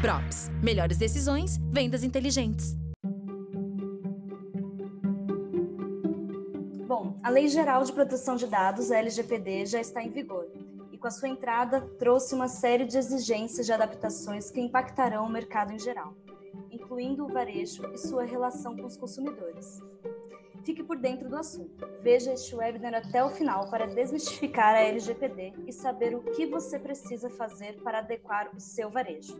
Props. Melhores decisões, vendas inteligentes. Bom, a Lei Geral de Proteção de Dados, a LGPD, já está em vigor e, com a sua entrada, trouxe uma série de exigências de adaptações que impactarão o mercado em geral, incluindo o varejo e sua relação com os consumidores. Fique por dentro do assunto. Veja este webinar até o final para desmistificar a LGPD e saber o que você precisa fazer para adequar o seu varejo.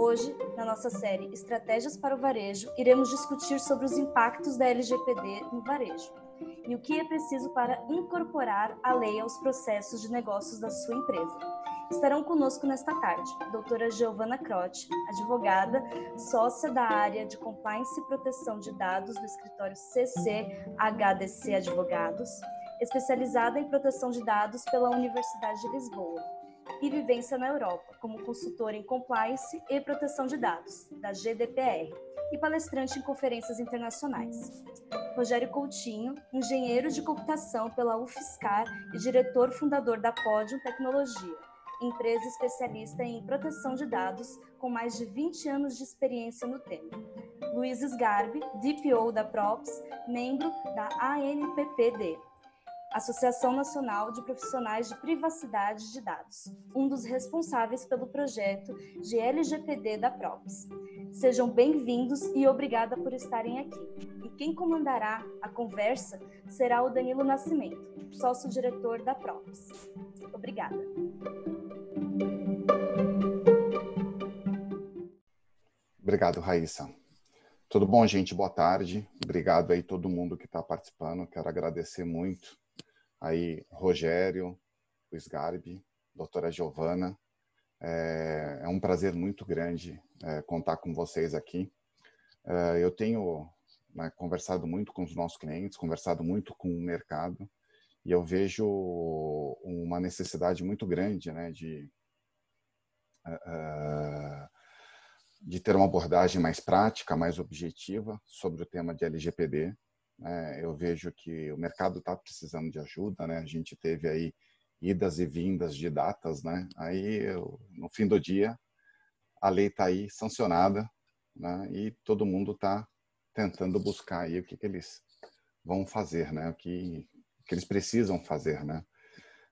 Hoje, na nossa série Estratégias para o Varejo, iremos discutir sobre os impactos da LGPD no varejo e o que é preciso para incorporar a lei aos processos de negócios da sua empresa. Estarão conosco nesta tarde doutora Giovana Croce, advogada, sócia da área de Compliance e Proteção de Dados do escritório CC-HDC Advogados, especializada em proteção de dados pela Universidade de Lisboa e vivência na Europa, como consultora em compliance e proteção de dados, da GDPR, e palestrante em conferências internacionais. Rogério Coutinho, engenheiro de computação pela UFSCar e diretor fundador da Podium Tecnologia, empresa especialista em proteção de dados com mais de 20 anos de experiência no tema. Luiz Sgarbi, DPO da Props, membro da ANPPD, Associação Nacional de Profissionais de Privacidade de Dados, um dos responsáveis pelo projeto de LGPD da Props. Sejam bem-vindos e obrigada por estarem aqui. E quem comandará a conversa será o Danilo Nascimento, sócio-diretor da Props. Obrigada. Obrigado, Raíssa. Tudo bom, gente? Boa tarde. Obrigado aí todo mundo que está participando. Quero agradecer muito aí Rogério, o Sgarbi, doutora Giovana. É, é, um prazer muito grande é, contar com vocês aqui. É, eu tenho né, conversado muito com os nossos clientes, conversado muito com o mercado, e eu vejo uma necessidade muito grande né, de, é, de ter uma abordagem mais prática, mais objetiva sobre o tema de LGPD. Né? Eu vejo que o mercado está precisando de ajuda, né? A gente teve aí idas e vindas de datas, né? Aí, no fim do dia, a lei está aí sancionada, né? E todo mundo está tentando buscar aí o que, que eles vão fazer, né? O que, que eles precisam fazer, né?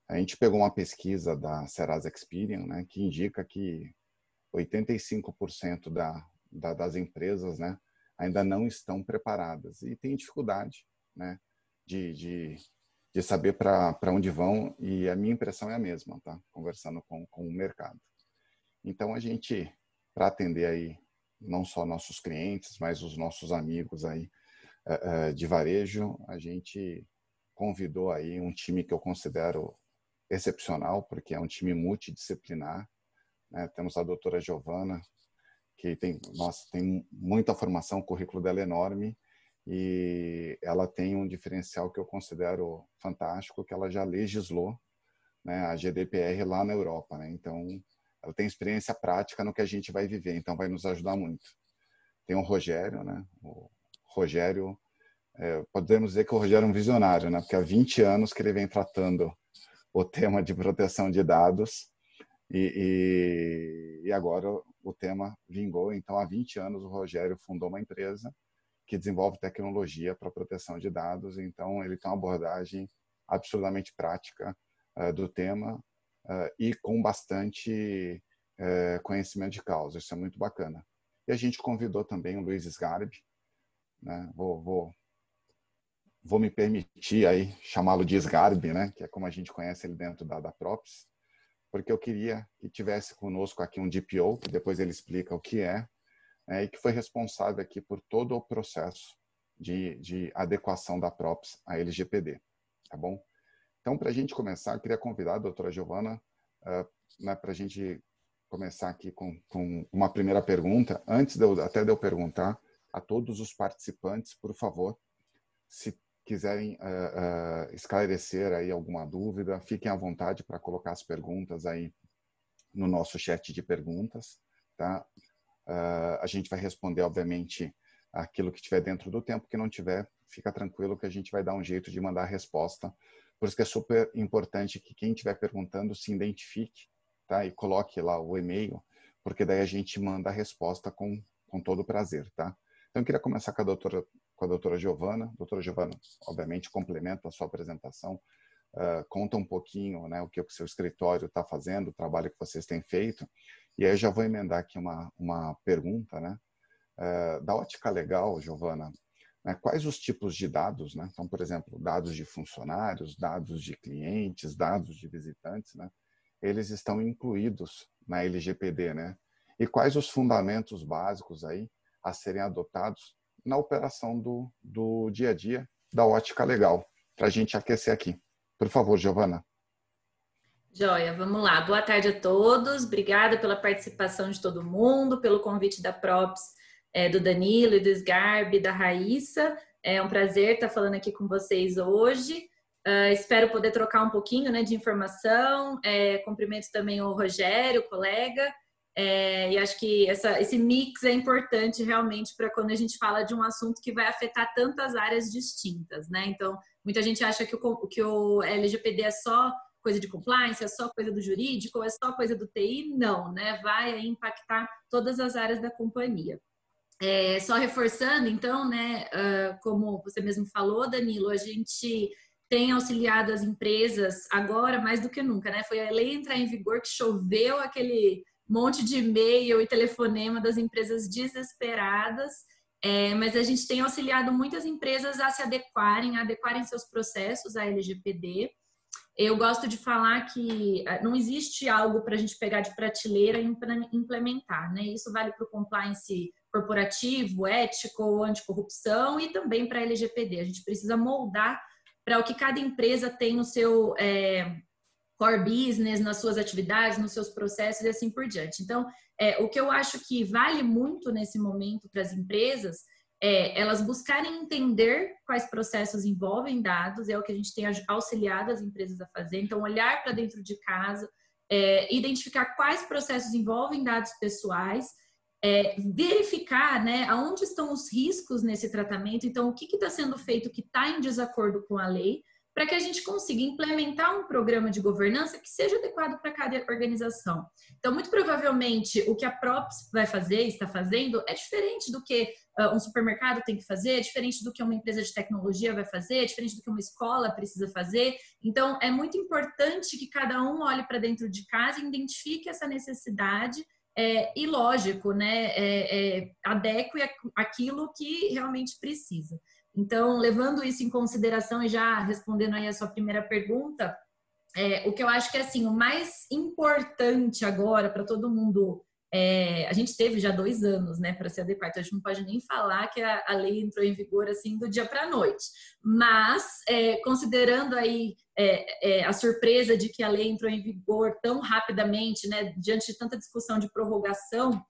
A gente pegou uma pesquisa da Serasa Experian, né? Que indica que 85% da, da, das empresas, né? Ainda não estão preparadas e têm dificuldade né, de, de, de saber para onde vão e a minha impressão é a mesma, tá? conversando com, com o mercado. Então, a gente, para atender aí não só nossos clientes, mas os nossos amigos aí uh, de varejo, a gente convidou aí um time que eu considero excepcional, porque é um time multidisciplinar. Né? Temos a doutora Giovana, que tem, nossa, tem muita formação, o currículo dela é enorme e ela tem um diferencial que eu considero fantástico, que ela já legislou né, a GDPR lá na Europa, né? Então, ela tem experiência prática no que a gente vai viver, então vai nos ajudar muito. Tem o Rogério, né? O Rogério, é, podemos dizer que o Rogério é um visionário, né? Porque há 20 anos que ele vem tratando o tema de proteção de dados e, e, e agora o tema vingou. Então, há 20 anos, o Rogério fundou uma empresa que desenvolve tecnologia para proteção de dados. Então, ele tem uma abordagem absurdamente prática uh, do tema uh, e com bastante uh, conhecimento de causa. Isso é muito bacana. E a gente convidou também o Luiz Sgarbi. Né? Vou, vou, vou me permitir aí chamá-lo de Sgarbi, né? que é como a gente conhece ele dentro da, da Props porque eu queria que tivesse conosco aqui um DPO, que depois ele explica o que é, né, e que foi responsável aqui por todo o processo de, de adequação da PROPS à LGPD, tá bom? Então, para a gente começar, eu queria convidar a doutora Giovana uh, né, para a gente começar aqui com, com, uma primeira pergunta. Antes de eu, até de eu perguntar a todos os participantes, por favor, se quiserem uh, uh, esclarecer aí alguma dúvida, fiquem à vontade para colocar as perguntas aí no nosso chat de perguntas, tá? Uh, a gente vai responder, obviamente, aquilo que tiver dentro do tempo, que não tiver, fica tranquilo que a gente vai dar um jeito de mandar a resposta. Por isso que é super importante que quem estiver perguntando se identifique, tá? E coloque lá o e-mail, porque daí a gente manda a resposta com, com todo prazer, tá? Então, eu queria começar com a doutora, com a doutora Giovana. Doutora Giovana, obviamente, complementa a sua apresentação, uh, conta um pouquinho né, o que o seu escritório está fazendo, o trabalho que vocês têm feito, e aí já vou emendar aqui uma, uma pergunta, né? Uh, da ótica legal, Giovana, né, quais os tipos de dados, né? Então, por exemplo, dados de funcionários, dados de clientes, dados de visitantes, né? Eles estão incluídos na LGPD, né? E quais os fundamentos básicos aí a serem adotados na operação do, do dia a dia da ótica legal, para a gente aquecer aqui. Por favor, Giovana. Joia, vamos lá. Boa tarde a todos. Obrigada pela participação de todo mundo, pelo convite da Props, é, do Danilo e do Sgarbi, da Raíssa. É um prazer estar falando aqui com vocês hoje. Uh, espero poder trocar um pouquinho né, de informação. É, cumprimento também o Rogério, colega, é, e acho que essa, esse mix é importante realmente para quando a gente fala de um assunto que vai afetar tantas áreas distintas, né? Então, muita gente acha que o, que o LGPD é só coisa de compliance, é só coisa do jurídico, é só coisa do TI. Não, né? Vai impactar todas as áreas da companhia. É, só reforçando, então, né, uh, como você mesmo falou, Danilo, a gente tem auxiliado as empresas agora mais do que nunca, né? Foi a lei entrar em vigor que choveu aquele monte de e-mail e telefonema das empresas desesperadas, é, mas a gente tem auxiliado muitas empresas a se adequarem, a adequarem seus processos à LGPD. Eu gosto de falar que é, não existe algo para a gente pegar de prateleira e implementar, né? Isso vale para o compliance corporativo, ético, anticorrupção e também para a LGPD. A gente precisa moldar para o que cada empresa tem no seu é, core business, nas suas atividades, nos seus processos e assim por diante. Então, é, o que eu acho que vale muito nesse momento para as empresas é elas buscarem entender quais processos envolvem dados, é o que a gente tem auxiliado as empresas a fazer. Então, olhar para dentro de casa, é, identificar quais processos envolvem dados pessoais, é, verificar né, aonde estão os riscos nesse tratamento, então, o que está sendo feito que está em desacordo com a lei, para que a gente consiga implementar um programa de governança que seja adequado para cada organização. Então, muito provavelmente, o que a Props vai fazer, está fazendo, é diferente do que uh, um supermercado tem que fazer, é diferente do que uma empresa de tecnologia vai fazer, é diferente do que uma escola precisa fazer. Então, é muito importante que cada um olhe para dentro de casa e identifique essa necessidade é, e, lógico, né, é, é, adeque aquilo que realmente precisa. Então, levando isso em consideração e já respondendo aí a sua primeira pergunta, é, o que eu acho que é assim, o mais importante agora para todo mundo. É, a gente teve já dois anos, né, para se adequar, então a gente não pode nem falar que a, a lei entrou em vigor assim do dia para a noite. Mas, é, considerando aí é, é, a surpresa de que a lei entrou em vigor tão rapidamente, né, diante de tanta discussão de prorrogação,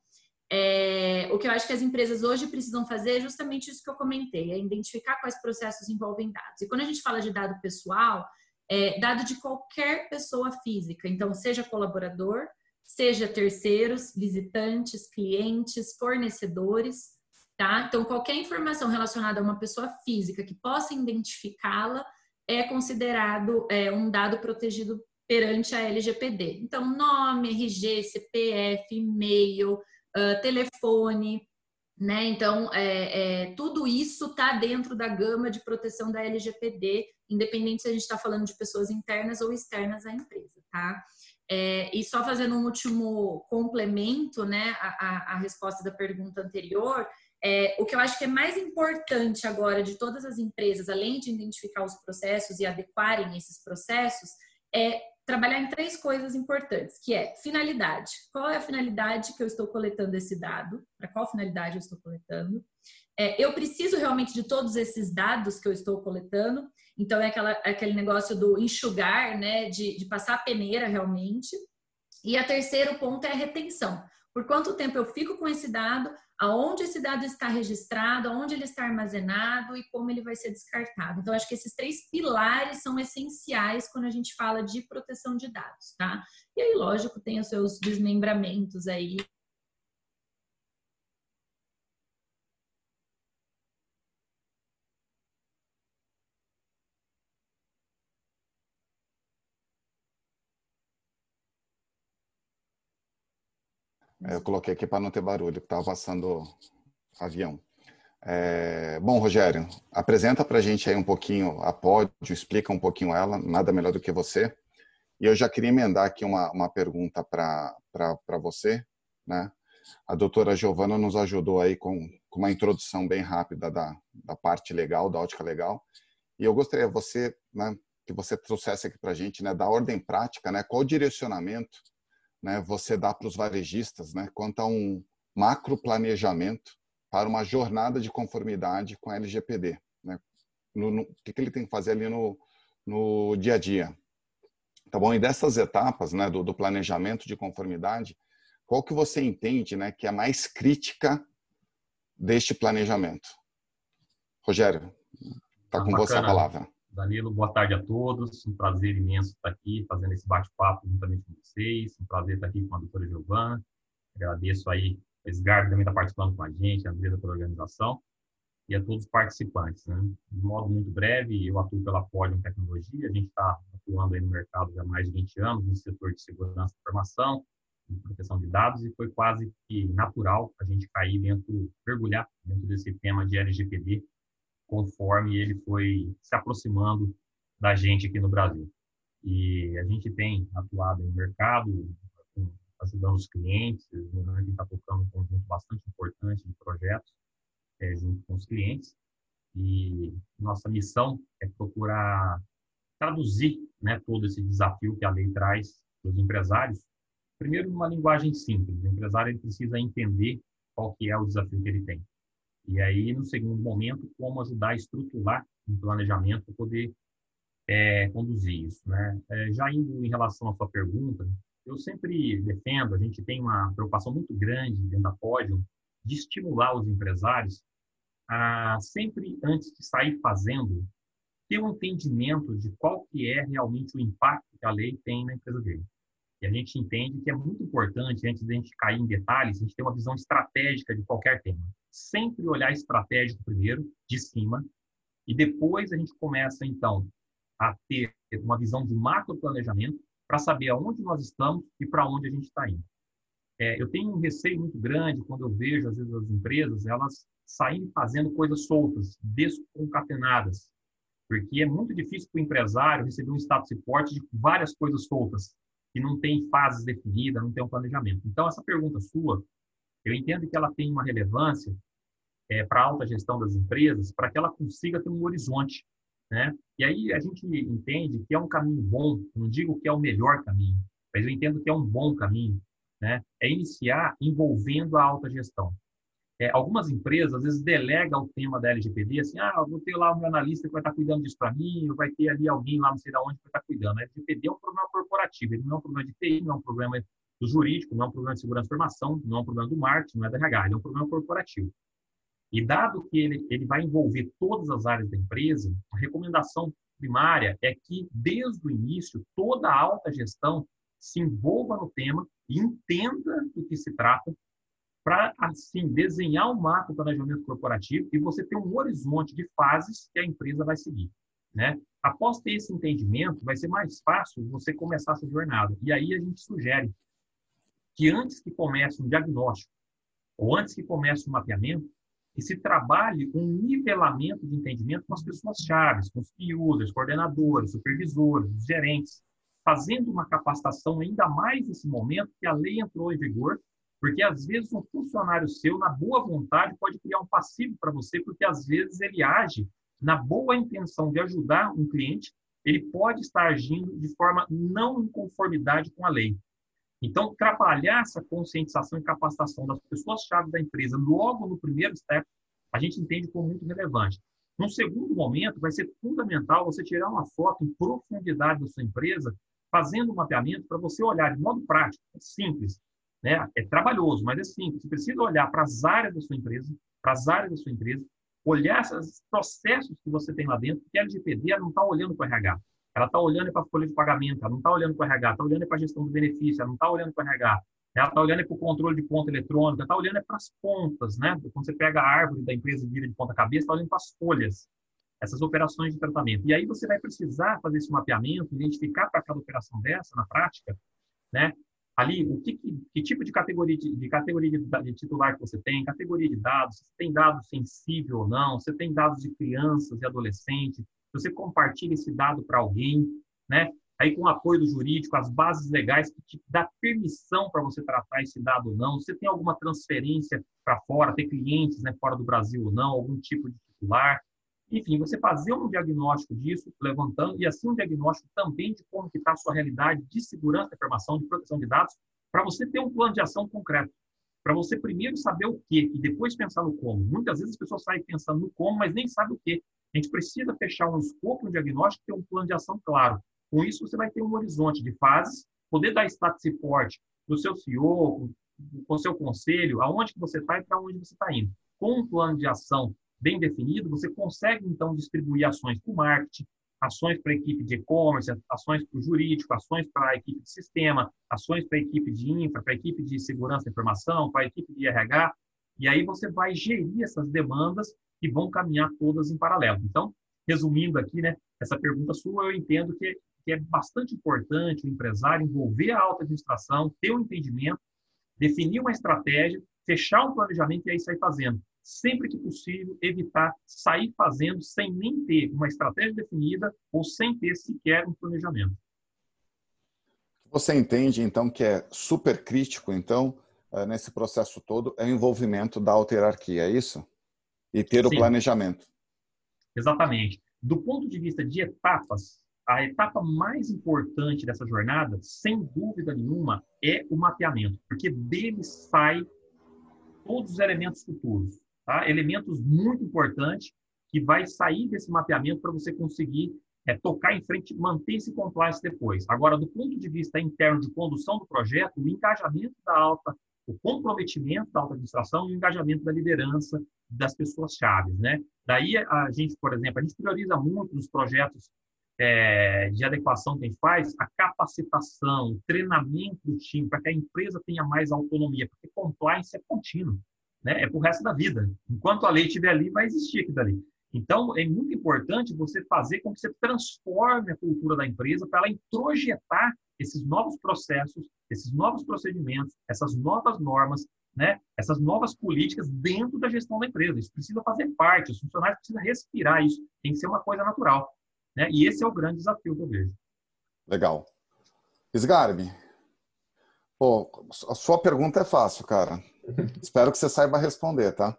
é, o que eu acho que as empresas hoje precisam fazer é justamente isso que eu comentei, é identificar quais processos envolvem dados. E quando a gente fala de dado pessoal, é dado de qualquer pessoa física, então seja colaborador, seja terceiros, visitantes, clientes, fornecedores, tá? Então qualquer informação relacionada a uma pessoa física que possa identificá-la é considerado é, um dado protegido perante a LGPD. Então nome, RG, CPF, e-mail, uh, telefone, né? Então, é, é, tudo isso está dentro da gama de proteção da LGPD, independente se a gente está falando de pessoas internas ou externas à empresa, tá? É, e só fazendo um último complemento, né, a resposta da pergunta anterior, é, o que eu acho que é mais importante agora de todas as empresas, além de identificar os processos e adequarem esses processos, é trabalhar em três coisas importantes, que é finalidade. Qual é a finalidade que eu estou coletando esse dado? Para qual finalidade eu estou coletando? É, eu preciso realmente de todos esses dados que eu estou coletando. Então é aquela, aquele negócio do enxugar, né? De, de passar a peneira realmente. E a terceiro ponto é a retenção. Por quanto tempo eu fico com esse dado? aonde esse dado está registrado, aonde ele está armazenado e como ele vai ser descartado. Então, acho que esses três pilares são essenciais quando a gente fala de proteção de dados, tá? E aí, lógico, tem os seus desmembramentos aí É, eu coloquei aqui para não ter barulho, que estava passando avião. É, bom, Rogério, apresenta para a gente aí um pouquinho a Pódio, explica um pouquinho ela, nada melhor do que você. E eu já queria emendar aqui uma, uma pergunta para você, né? A doutora Giovana nos ajudou aí com, com uma introdução bem rápida da, da parte legal, da ótica legal. E eu gostaria você, né, que você trouxesse aqui para a gente, né, da ordem prática, né, qual direcionamento né, você dá para os varejistas né, quanto a um macro planejamento para uma jornada de conformidade com a LGPD. Né? No, no, o que, que ele tem que fazer ali no, no dia a dia. Tá bom? E dessas etapas né, do, do planejamento de conformidade, qual que você entende né, que é a mais crítica deste planejamento? Rogério, está com você a palavra. Danilo, boa tarde a todos. Um prazer imenso estar aqui fazendo esse bate-papo juntamente com vocês. Um prazer estar aqui com a doutora Giovana. Agradeço aí Edgar, que também está participando com a gente, a Andresa pela organização, e a todos os participantes. Né? De modo muito breve, eu atuo pela Podium Tecnologia, a gente está atuando aí no mercado já há mais de 20 anos, no setor de segurança da informação, de proteção de dados, e foi quase que natural a gente cair dentro, mergulhar dentro desse tema de LGPD, conforme ele foi se aproximando da gente aqui no Brasil. E a gente tem atuado no mercado, ajudando os clientes, né? a gente está tocando um conjunto bastante importante de projetos é, junto com os clientes. E nossa missão é procurar traduzir né, todo esse desafio que a lei traz para os empresários. Primeiro, numa linguagem simples. O empresário precisa entender qual que é o desafio que ele tem. E aí, no segundo momento, como ajudar a estruturar um planejamento para poder é, conduzir isso. Né? É, já indo em relação à sua pergunta, eu sempre defendo, a gente tem uma preocupação muito grande dentro da Pódio de estimular os empresários a sempre, antes de sair fazendo, ter um entendimento de qual que é realmente o impacto que a lei tem na empresa dele. E a gente entende que é muito importante, antes de a gente cair em detalhes, a gente ter uma visão estratégica de qualquer tema. Sempre olhar estratégico primeiro, de cima, e depois a gente começa, então, a ter uma visão de macro planejamento para saber aonde nós estamos e para onde a gente está indo. É, eu tenho um receio muito grande quando eu vejo, às vezes, as empresas, elas saírem fazendo coisas soltas, desconcatenadas, porque é muito difícil para o empresário receber um status report de várias coisas soltas, que não tem fases definidas, não tem um planejamento. Então, essa pergunta sua, eu entendo que ela tem uma relevância é, para a alta gestão das empresas, para que ela consiga ter um horizonte né? E aí a gente entende que é um caminho bom, não digo que é o melhor caminho, mas eu entendo que é um bom caminho, né? É iniciar envolvendo a alta gestão. É, algumas empresas, às vezes, delegam o tema da LGPD, assim, ah, vou ter lá meu analista que vai estar cuidando disso para mim, ou vai ter ali alguém lá, não sei de onde, que vai estar cuidando. A LGPD é um problema corporativo, ele não é um problema de TI, não é um problema do jurídico, não é um problema de segurança de informação, não é um problema do marketing, não é da RH, ele é um problema corporativo. E dado que ele, ele vai envolver todas as áreas da empresa, a recomendação primária é que, desde o início, toda a alta gestão se envolva no tema e entenda do que se trata, para, assim, desenhar um macro planejamento corporativo e você ter um horizonte de fases que a empresa vai seguir. Né? Após ter esse entendimento, vai ser mais fácil você começar essa jornada. E aí a gente sugere que antes que comece um diagnóstico, ou antes que comece um mapeamento, que se trabalhe um nivelamento de entendimento com as pessoas-chave, com os key users, coordenadores, supervisores, gerentes, fazendo uma capacitação ainda mais nesse momento que a lei entrou em vigor, porque às vezes um funcionário seu, na boa vontade, pode criar um passivo para você, porque às vezes ele age na boa intenção de ajudar um cliente, ele pode estar agindo de forma não em conformidade com a lei. Então, trabalhar essa conscientização e capacitação das pessoas-chave da empresa logo no primeiro step, a gente entende como muito relevante. Num segundo momento, vai ser fundamental você tirar uma foto em profundidade da sua empresa, fazendo um mapeamento para você olhar de modo prático, é simples, né? É trabalhoso, mas é simples. Você precisa olhar para as áreas da sua empresa, para as áreas da sua empresa, olhar esses processos que você tem lá dentro, porque a LGPD não está olhando para o RH. Ela está olhando para a folha de pagamento, ela não está olhando para o RH, está olhando para a gestão do benefício, ela não está olhando para o RH, ela está olhando para o controle de conta eletrônica, está olhando para as pontas, né? Quando você pega a árvore da empresa e vira de ponta cabeça, está olhando para as folhas, essas operações de tratamento. E aí você vai precisar fazer esse mapeamento, identificar para cada operação dessa, na prática, né? ali o que, que, que tipo de categoria de, de categoria de, de, titular que você tem, categoria de dados, se tem dado sensível ou não, se tem dados de crianças e adolescentes, você compartilha esse dado para alguém, né? Aí com apoio do jurídico, as bases legais que te dá permissão para você tratar esse dado ou não, se tem alguma transferência para fora, ter clientes né, fora do Brasil ou não, algum tipo de titular, enfim, você fazer um diagnóstico disso, levantando, e assim um diagnóstico também de como está a sua realidade de segurança da informação, de proteção de dados, para você ter um plano de ação concreto. Para você primeiro saber o que e depois pensar no como. Muitas vezes as pessoas saem pensando no como, mas nem sabem o que. A gente precisa fechar um escopo, um diagnóstico, ter um plano de ação claro. Com isso, você vai ter um horizonte de fases, poder dar status suporte para o seu CEO, com o seu conselho, aonde que você está e para onde você está indo. Com um plano de ação bem definido, você consegue, então, distribuir ações para o marketing, ações para a equipe de e-commerce, ações para o jurídico, ações para a equipe de sistema, ações para a equipe de infra, para a equipe de segurança da informação, para a equipe de RH, e aí você vai gerir essas demandas que vão caminhar todas em paralelo. Então, resumindo aqui, né, essa pergunta sua, eu entendo que, que é bastante importante o empresário envolver a alta administração, ter um entendimento, definir uma estratégia, fechar um planejamento e aí sair fazendo sempre que possível, evitar sair fazendo sem nem ter uma estratégia definida ou sem ter sequer um planejamento. Você entende, então, que é super crítico, então, eh, nesse processo todo, é o envolvimento da autarquia, é isso? E ter Sim. o planejamento. Exatamente. Do ponto de vista de etapas, a etapa mais importante dessa jornada, sem dúvida nenhuma, é o mapeamento, porque dele sai todos os elementos futuros tá? elementos muito importantes que vai sair desse mapeamento para você conseguir é, tocar em frente, manter esse compliance depois. Agora, do ponto de vista interno de condução do projeto, o engajamento da alta, o comprometimento da alta administração e o engajamento da liderança das pessoas-chave, né? Daí a gente, por exemplo, a gente prioriza muito nos projetos é, de adequação que a gente faz, a capacitação, o treinamento do time, para que a empresa tenha mais autonomia, porque compliance é contínuo né? É o resto da vida. Enquanto a lei estiver ali, vai existir aquilo ali. Então, é muito importante você fazer com que você transforme a cultura da empresa para ela introjetar esses novos processos, esses novos procedimentos, essas novas normas, né? essas novas políticas dentro da gestão da empresa. Isso precisa fazer parte, os funcionários precisam respirar isso, tem que ser uma coisa natural. Né? E esse é o grande desafio que eu vejo. Legal. Sgarbi, pô, a sua pergunta é fácil, cara. Espero que você saiba responder, tá?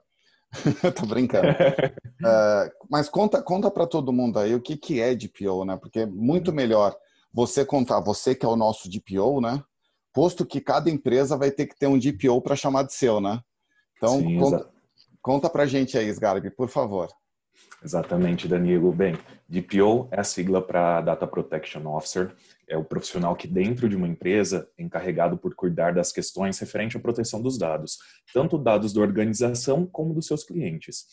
Tô brincando. É, mas conta, conta para todo mundo aí o que, que é DPO, né? Porque é muito melhor você contar, você que é o nosso DPO, né? Posto que cada empresa vai ter que ter um DPO para chamar de seu, né? Então, Sim, conta, conta para gente aí, Sgarbi, por favor. Exatamente, Danilo. Bem, DPO é a sigla para Data Protection Officer é o profissional que dentro de uma empresa é encarregado por cuidar das questões referente à proteção dos dados, tanto dados da organização como dos seus clientes.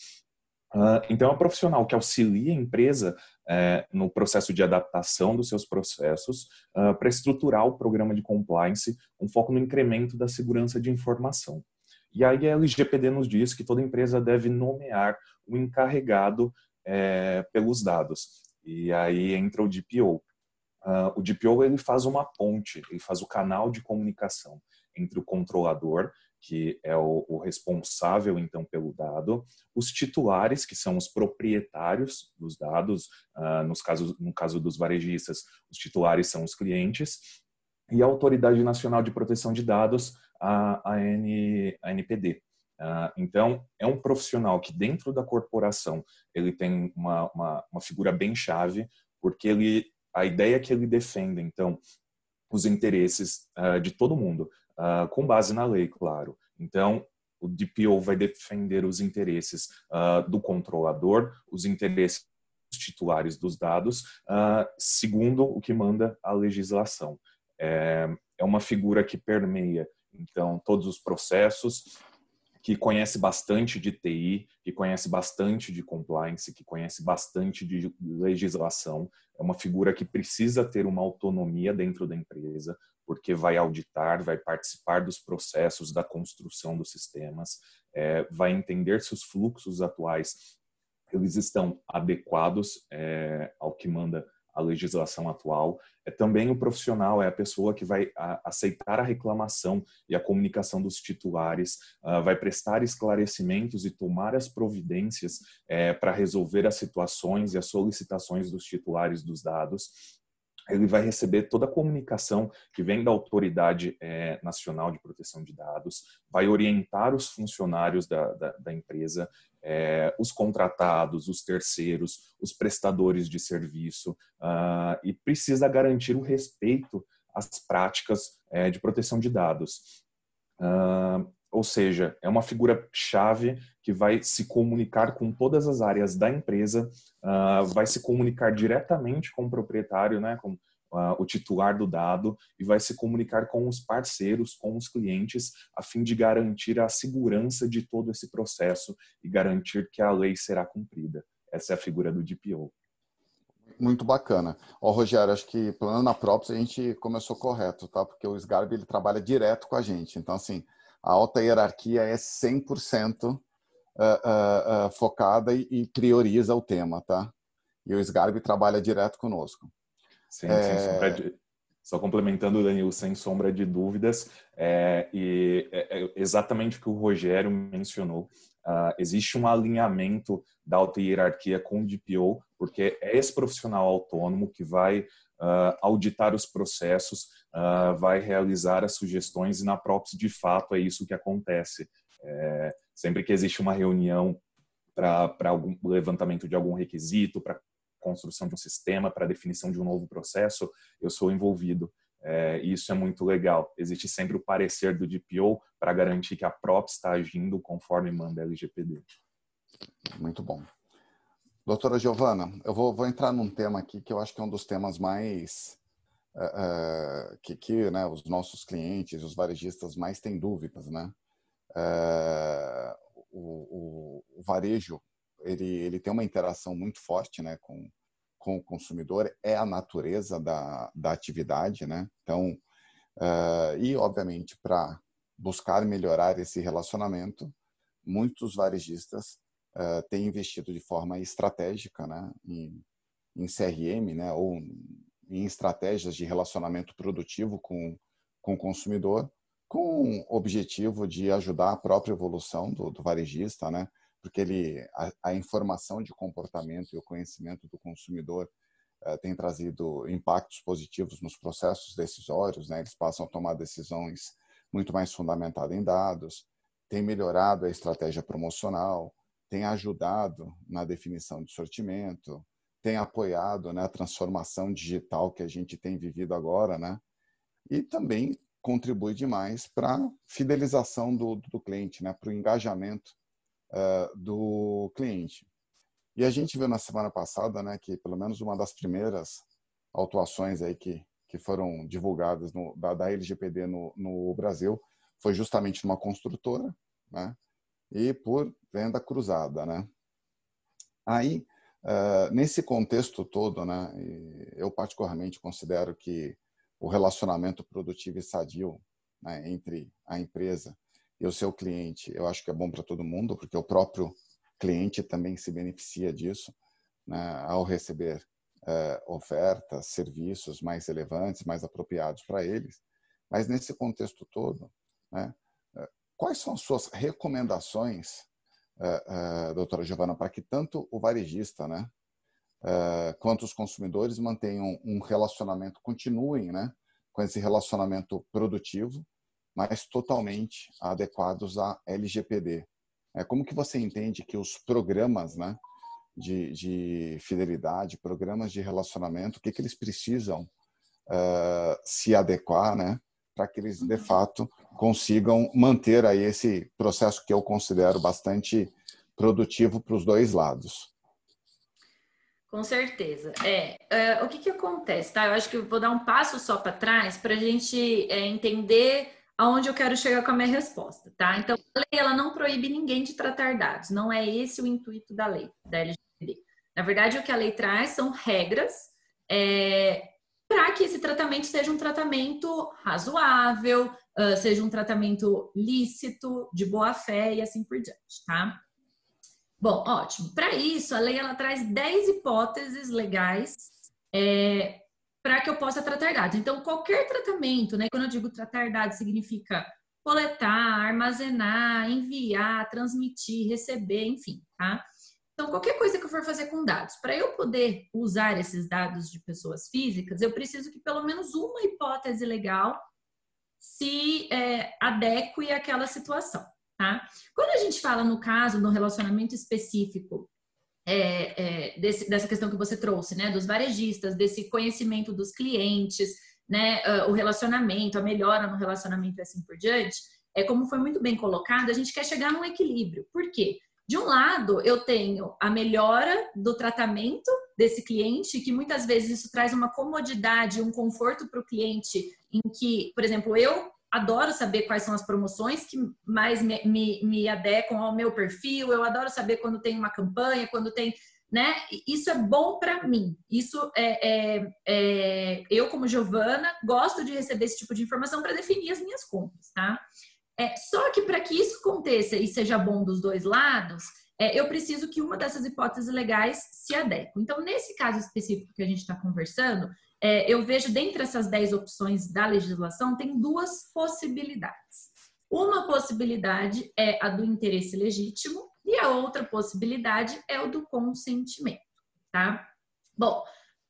Uh, então, é um profissional que auxilia a empresa uh, no processo de adaptação dos seus processos uh, para estruturar o programa de compliance, um foco no incremento da segurança de informação. E aí a LGPD nos diz que toda empresa deve nomear o encarregado eh, pelos dados. E aí entra o DPO, Uh, o DPO ele faz uma ponte, ele faz o canal de comunicação entre o controlador, que é o, o, responsável então pelo dado, os titulares, que são os proprietários dos dados, uh, nos casos, no caso dos varejistas, os titulares são os clientes, e a Autoridade Nacional de Proteção de Dados, a, a, N, a NPD. Uh, então, é um profissional que dentro da corporação ele tem uma, uma, uma figura bem chave, porque ele a ideia que ele defende, então, os interesses uh, de todo mundo, uh, com base na lei, claro. Então, o DPO vai defender os interesses uh, do controlador, os interesses dos titulares dos dados, segundo o que manda a legislação. É, é uma figura que permeia, então, todos os processos, que conhece bastante de TI, que conhece bastante de compliance, que conhece bastante de legislação. É uma figura que precisa ter uma autonomia dentro da empresa, porque vai auditar, vai participar dos processos da construção dos sistemas, é, vai entender se os fluxos atuais eles estão adequados é, ao que manda a legislação atual. É também o profissional, é a pessoa que vai aceitar a reclamação e a comunicação dos titulares, uh, vai prestar esclarecimentos e tomar as providências é, para resolver as situações e as solicitações dos titulares dos dados ele vai receber toda a comunicação que vem da Autoridade é, Nacional de Proteção de Dados, vai orientar os funcionários da, da, da empresa, é, os contratados, os terceiros, os prestadores de serviço, uh, e precisa garantir o respeito às práticas é, de proteção de dados. Uh, ou seja, é uma figura chave que vai se comunicar com todas as áreas da empresa, uh, vai se comunicar diretamente com o proprietário, né, com o titular do dado, e vai se comunicar com os parceiros, com os clientes, a fim de garantir a segurança de todo esse processo e garantir que a lei será cumprida. Essa é a figura do DPO. Muito bacana. Ó, Rogério, acho que menos na Props a gente começou correto, tá? Porque o Sgarb ele trabalha direto com a gente. Então, assim, a alta hierarquia é 100% uh, uh, uh, focada e, e, prioriza o tema, tá? E o Sgarbi trabalha direto conosco. Sim, é... sem sombra de... Só complementando, Danilo, sem sombra de dúvidas, é, e é, é exatamente o que o Rogério mencionou. Uh, existe um alinhamento da alta hierarquia com o DPO, porque é esse profissional autônomo que vai uh, auditar os processos, uh, vai realizar as sugestões e na Props, de fato, é isso que acontece. É, sempre que existe uma reunião para algum levantamento de algum requisito, para construção de um sistema, para definição de um novo processo, eu sou envolvido. É, e isso é muito legal. Existe sempre o parecer do DPO para garantir que a Props está agindo conforme manda a LGPD. Muito bom. Doutora Giovana, eu vou, vou, entrar num tema aqui que eu acho que é um dos temas mais uh, que, que né, os nossos clientes, os varejistas mais têm dúvidas, né? Uh, o, o, o, varejo ele, ele tem uma interação muito forte, né, com, com o consumidor. É a natureza da, da atividade, né? Então, uh, e obviamente para buscar melhorar esse relacionamento, muitos varejistas uh, têm investido de forma estratégica, né, em, em CRM, né, ou em estratégias de relacionamento produtivo com, com o consumidor, com o objetivo de ajudar a própria evolução do, do varejista, né? Porque ele, a, a, informação de comportamento e o conhecimento do consumidor uh, tem trazido impactos positivos nos processos decisórios, né? eles passam a tomar decisões muito mais fundamentadas em dados, tem melhorado a estratégia promocional, tem ajudado na definição de sortimento, tem apoiado né, a transformação digital que a gente tem vivido agora, né? E também contribui demais para a fidelização do, do cliente, né? Para o engajamento uh, do cliente. E a gente viu na semana passada, né, que pelo menos uma das primeiras autuações aí que, que foram divulgadas no, da, da LGPD no, no Brasil foi justamente numa construtora, né? E por venda cruzada, né? Aí Uh, nesse contexto todo, né, eu particularmente considero que o relacionamento produtivo e sadio né, entre a empresa e o seu cliente, eu acho que é bom para todo mundo, porque o próprio cliente também se beneficia disso, né, ao receber uh, ofertas, serviços mais relevantes, mais apropriados para eles. Mas nesse contexto todo, né, uh, quais são as suas recomendações uh, uh, doutora Giovana, para que tanto o varejista, né, uh, quanto os consumidores mantenham um relacionamento, continuem, né, com esse relacionamento produtivo, mas totalmente adequados à LGPD. É, como que você entende que os programas, né, de, de fidelidade, programas de relacionamento, o que, que eles precisam se adequar, né, para que eles de uhum. fato consigam manter aí esse processo que eu considero bastante produtivo para os dois lados. Com certeza. É, é, o que, que acontece, tá? Eu acho que eu vou dar um passo só para trás para a gente é, entender aonde eu quero chegar com a minha resposta, tá? Então, a lei ela não proíbe ninguém de tratar dados. Não é esse o intuito da lei, da LGPD. Na verdade, o que a lei traz são regras é, para que esse tratamento seja um tratamento razoável, uh, seja um tratamento lícito, de boa fé e assim por diante, tá? Bom, ótimo. Para isso, a lei ela traz 10 hipóteses legais é, para que eu possa tratar dados. Então, qualquer tratamento, né? Quando eu digo tratar dados, significa coletar, armazenar, enviar, transmitir, receber, enfim, tá? Então, qualquer coisa que eu for fazer com dados, para eu poder usar esses dados de pessoas físicas, eu preciso que pelo menos uma hipótese legal se é, adeque àquela situação, tá? Quando a gente fala no caso, no relacionamento específico é, é, desse, dessa questão que você trouxe, né, dos varejistas, desse conhecimento dos clientes, né, uh, o relacionamento, a melhora no relacionamento e assim por diante, é como foi muito bem colocado, a gente quer chegar num equilíbrio. Por quê? De um lado, eu tenho a melhora do tratamento desse cliente, que muitas vezes isso traz uma comodidade, um conforto para o cliente, em que, por exemplo, eu adoro saber quais são as promoções que mais me, me, me adequam ao meu perfil, eu adoro saber quando tem uma campanha, quando tem. Né? Isso é bom para mim. Isso é, é, é, eu como Giovana gosto de receber esse tipo de informação para definir as minhas compras, tá? É, só que para que isso aconteça e seja bom dos dois lados, é, eu preciso que uma dessas hipóteses legais se adeque. Então, nesse caso específico que a gente está conversando, é, eu vejo dentre essas 10 opções da legislação, tem duas possibilidades. Uma possibilidade é a do interesse legítimo e a outra possibilidade é o do consentimento, tá? Bom,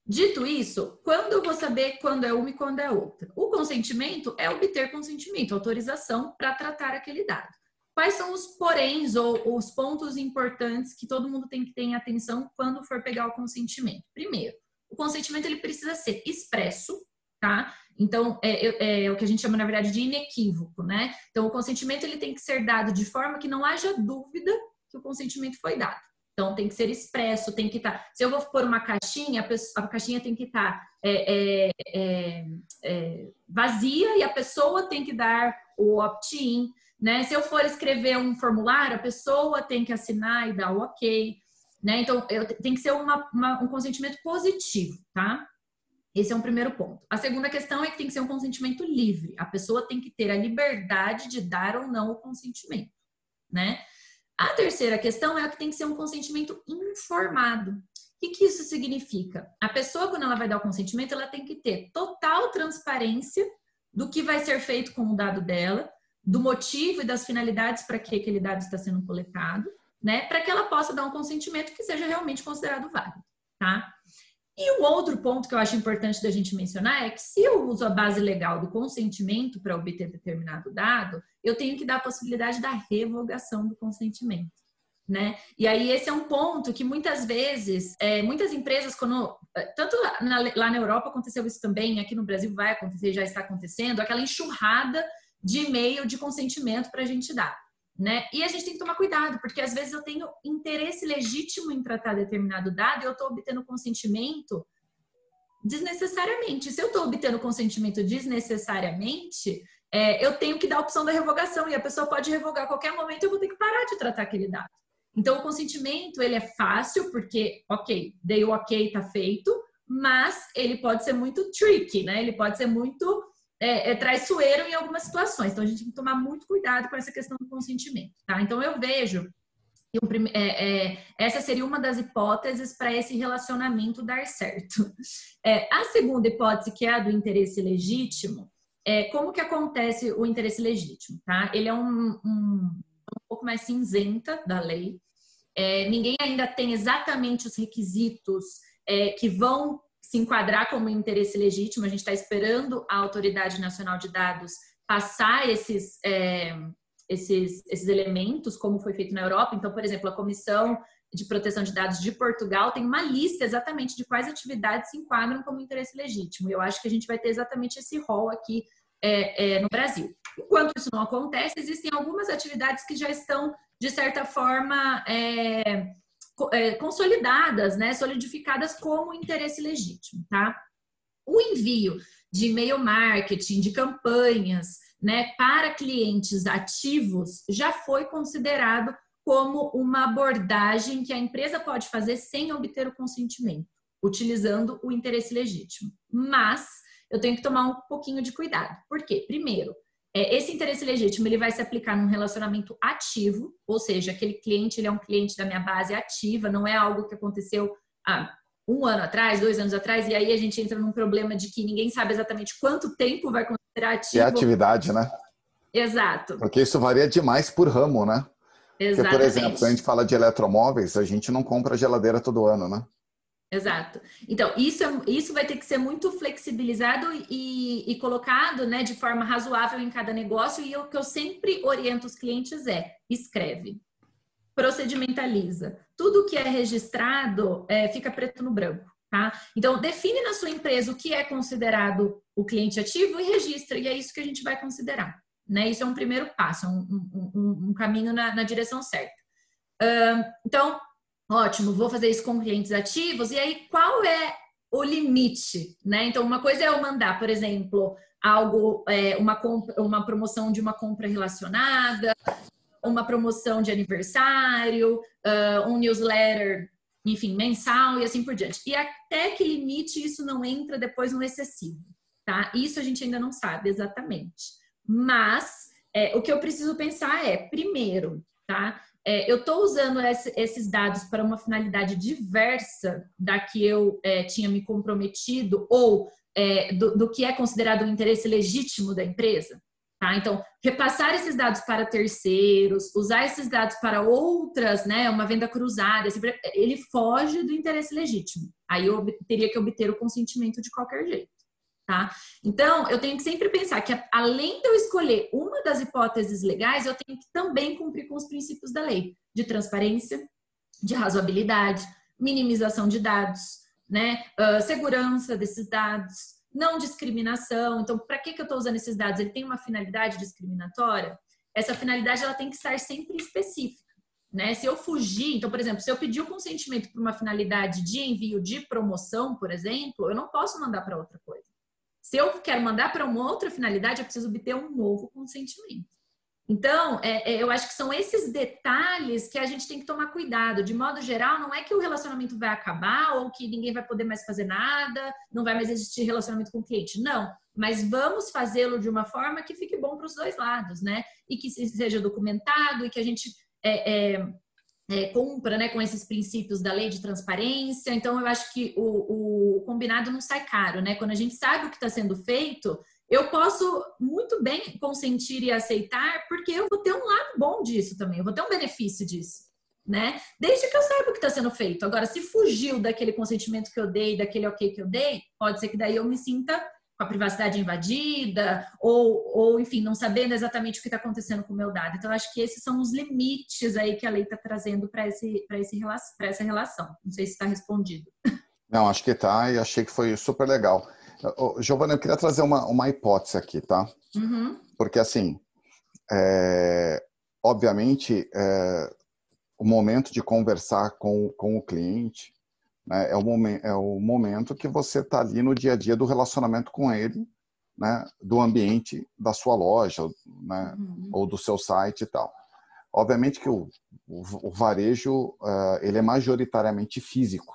dito isso, quando eu vou saber quando é uma e quando é outra? O consentimento é obter consentimento, autorização para tratar aquele dado. Quais são os poréns ou os pontos importantes que todo mundo tem que ter em atenção quando for pegar o consentimento? Primeiro, o consentimento ele precisa ser expresso, tá? Então, é, é, é, o que a gente chama, na verdade, de inequívoco, né? Então, o consentimento ele tem que ser dado de forma que não haja dúvida que o consentimento foi dado. Então, tem que ser expresso, tem que estar. Tá, se eu vou pôr uma caixinha, a, pessoa, a caixinha tem que estar tá, é, é, é, vazia e a pessoa tem que dar o opt-in. Né? Se eu for escrever um formulário, a pessoa tem que assinar e dar o ok. Né? Então, eu, tem que ser uma, uma, um consentimento positivo, tá? Esse é um primeiro ponto. A segunda questão é que tem que ser um consentimento livre. A pessoa tem que ter a liberdade de dar ou não o consentimento, né? A terceira questão é que tem que ser um consentimento informado. O que, que isso significa? A pessoa, quando ela vai dar o consentimento, ela tem que ter total transparência do que vai ser feito com o dado dela, do motivo e das finalidades para que aquele dado está sendo coletado, né? Para que ela possa dar um consentimento que seja realmente considerado válido, tá? E o outro ponto que eu acho importante da gente mencionar é que se eu uso a base legal do consentimento para obter determinado dado, eu tenho que dar a possibilidade da revogação do consentimento. Né? E aí esse é um ponto que muitas vezes, é, muitas empresas, quando é, tanto na, lá na Europa aconteceu isso também, aqui no Brasil vai acontecer, já está acontecendo, aquela enxurrada de e-mail de consentimento para a gente dar né? E a gente tem que tomar cuidado, porque às vezes eu tenho interesse legítimo em tratar determinado dado e eu estou obtendo consentimento desnecessariamente. Se eu estou obtendo consentimento desnecessariamente, é, eu tenho que dar a opção da revogação e a pessoa pode revogar a qualquer momento eu vou ter que parar de tratar aquele dado. Então, o consentimento, ele é fácil, porque, ok, dei o ok, tá feito, mas ele pode ser muito tricky, né? Ele pode ser muito é, é traiçoeiro em algumas situações. Então, a gente tem que tomar muito cuidado com essa questão do consentimento, tá? Então, eu vejo que é, é, essa seria uma das hipóteses para esse relacionamento dar certo. É, a segunda hipótese, que é a do interesse legítimo, é como que acontece o interesse legítimo, tá? Ele é um, um, um pouco mais cinzenta da lei. É, ninguém ainda tem exatamente os requisitos é, que vão se enquadrar como interesse legítimo. A gente está esperando a Autoridade Nacional de Dados passar esses, é, esses, esses elementos, como foi feito na Europa. Então, por exemplo, a Comissão de Proteção de Dados de Portugal tem uma lista exatamente de quais atividades se enquadram como interesse legítimo. E eu acho que a gente vai ter exatamente esse rol aqui é, é, no Brasil. Enquanto isso não acontece, existem algumas atividades que já estão, de certa forma, é, consolidadas, né, solidificadas como interesse legítimo, tá? O envio de e-mail marketing, de campanhas, né, para clientes ativos já foi considerado como uma abordagem que a empresa pode fazer sem obter o consentimento, utilizando o interesse legítimo. Mas eu tenho que tomar um pouquinho de cuidado. Por quê? Primeiro, é, esse interesse legítimo ele vai se aplicar num relacionamento ativo, ou seja, aquele cliente ele é um cliente da minha base ativa, não é algo que aconteceu há um ano atrás, dois anos atrás, e aí a gente entra num problema de que ninguém sabe exatamente quanto tempo vai considerar ativo. É atividade, né? Exato. Porque isso varia demais por ramo, né? Exatamente. Porque, por exemplo, quando a gente fala de eletromóveis, a gente não compra geladeira todo ano, né? Exato. Então, isso, é, isso vai ter que ser muito flexibilizado e, e, colocado né, de forma razoável em cada negócio. E o que eu sempre oriento os clientes é: escreve, procedimentaliza. Tudo que é registrado é, fica preto no branco. Tá? Então, define na sua empresa o que é considerado o cliente ativo e registra, e é isso que a gente vai considerar. Né? Isso é um primeiro passo, um, um, um caminho na, na, direção certa. Uh, então, ótimo, vou fazer isso com clientes ativos, e aí qual é o limite? Né? Então, uma coisa é eu mandar, por exemplo, algo, é, uma, compra, uma promoção de uma compra relacionada, uma promoção de aniversário, uh, um newsletter, enfim, mensal e assim por diante. E até que limite isso não entra depois no excessivo, tá? Isso a gente ainda não sabe exatamente. Mas é, o que eu preciso pensar é, primeiro, tá? É, eu estou usando esse, esses dados para uma finalidade diversa da que eu é, tinha me comprometido ou é, do, do, que é considerado um interesse legítimo da empresa. Tá? Então, repassar esses dados para terceiros, usar esses dados para outras, né, uma venda cruzada, ele foge do interesse legítimo. Aí eu teria que obter o consentimento de qualquer jeito. Tá? Então, eu tenho que sempre pensar que, além de eu escolher uma das hipóteses legais, eu tenho que também cumprir com os princípios da lei de transparência, de razoabilidade, minimização de dados, né? Uh, segurança desses dados, não discriminação. Então, para que, que eu estou usando esses dados? Ele tem uma finalidade discriminatória? Essa finalidade ela tem que estar sempre específica. Né? Se eu fugir, então, por exemplo, se eu pedir o consentimento para uma finalidade de envio de promoção, por exemplo, eu não posso mandar para outra coisa. Se eu quero mandar para uma outra finalidade, eu preciso obter um novo consentimento. Então, é, é, eu acho que são esses detalhes que a gente tem que tomar cuidado. De modo geral, não é que o relacionamento vai acabar ou que ninguém vai poder mais fazer nada, não vai mais existir relacionamento com o cliente. Não, mas vamos fazê-lo de uma forma que fique bom para os dois lados, né? E que seja documentado e que a gente é, é cumpra né, com esses princípios da lei de transparência. Então, eu acho que o, o combinado não sai caro, né? Quando a gente sabe o que está sendo feito, eu posso muito bem consentir e aceitar, porque eu vou ter um lado bom disso também, eu vou ter um benefício disso. Né? Desde que eu saiba o que está sendo feito. Agora, se fugiu daquele consentimento que eu dei, daquele ok que eu dei, pode ser que daí eu me sinta com a privacidade invadida, ou, ou enfim, não sabendo exatamente o que está acontecendo com o meu dado. Então, acho que esses são os limites aí que a lei está trazendo para esse, esse, essa relação. Não sei se está respondido. Não, acho que está e achei que foi super legal. Giovana, eu queria trazer uma, uma hipótese aqui, tá? Uhum. Porque, assim, é, obviamente, é, o momento de conversar com, com o cliente né? É, o momento, é o momento que você está ali no dia a dia do relacionamento com ele, né? do ambiente da sua loja, né? Uhum. ou do seu site e tal. Obviamente que o, o, o varejo uh, ele é majoritariamente físico.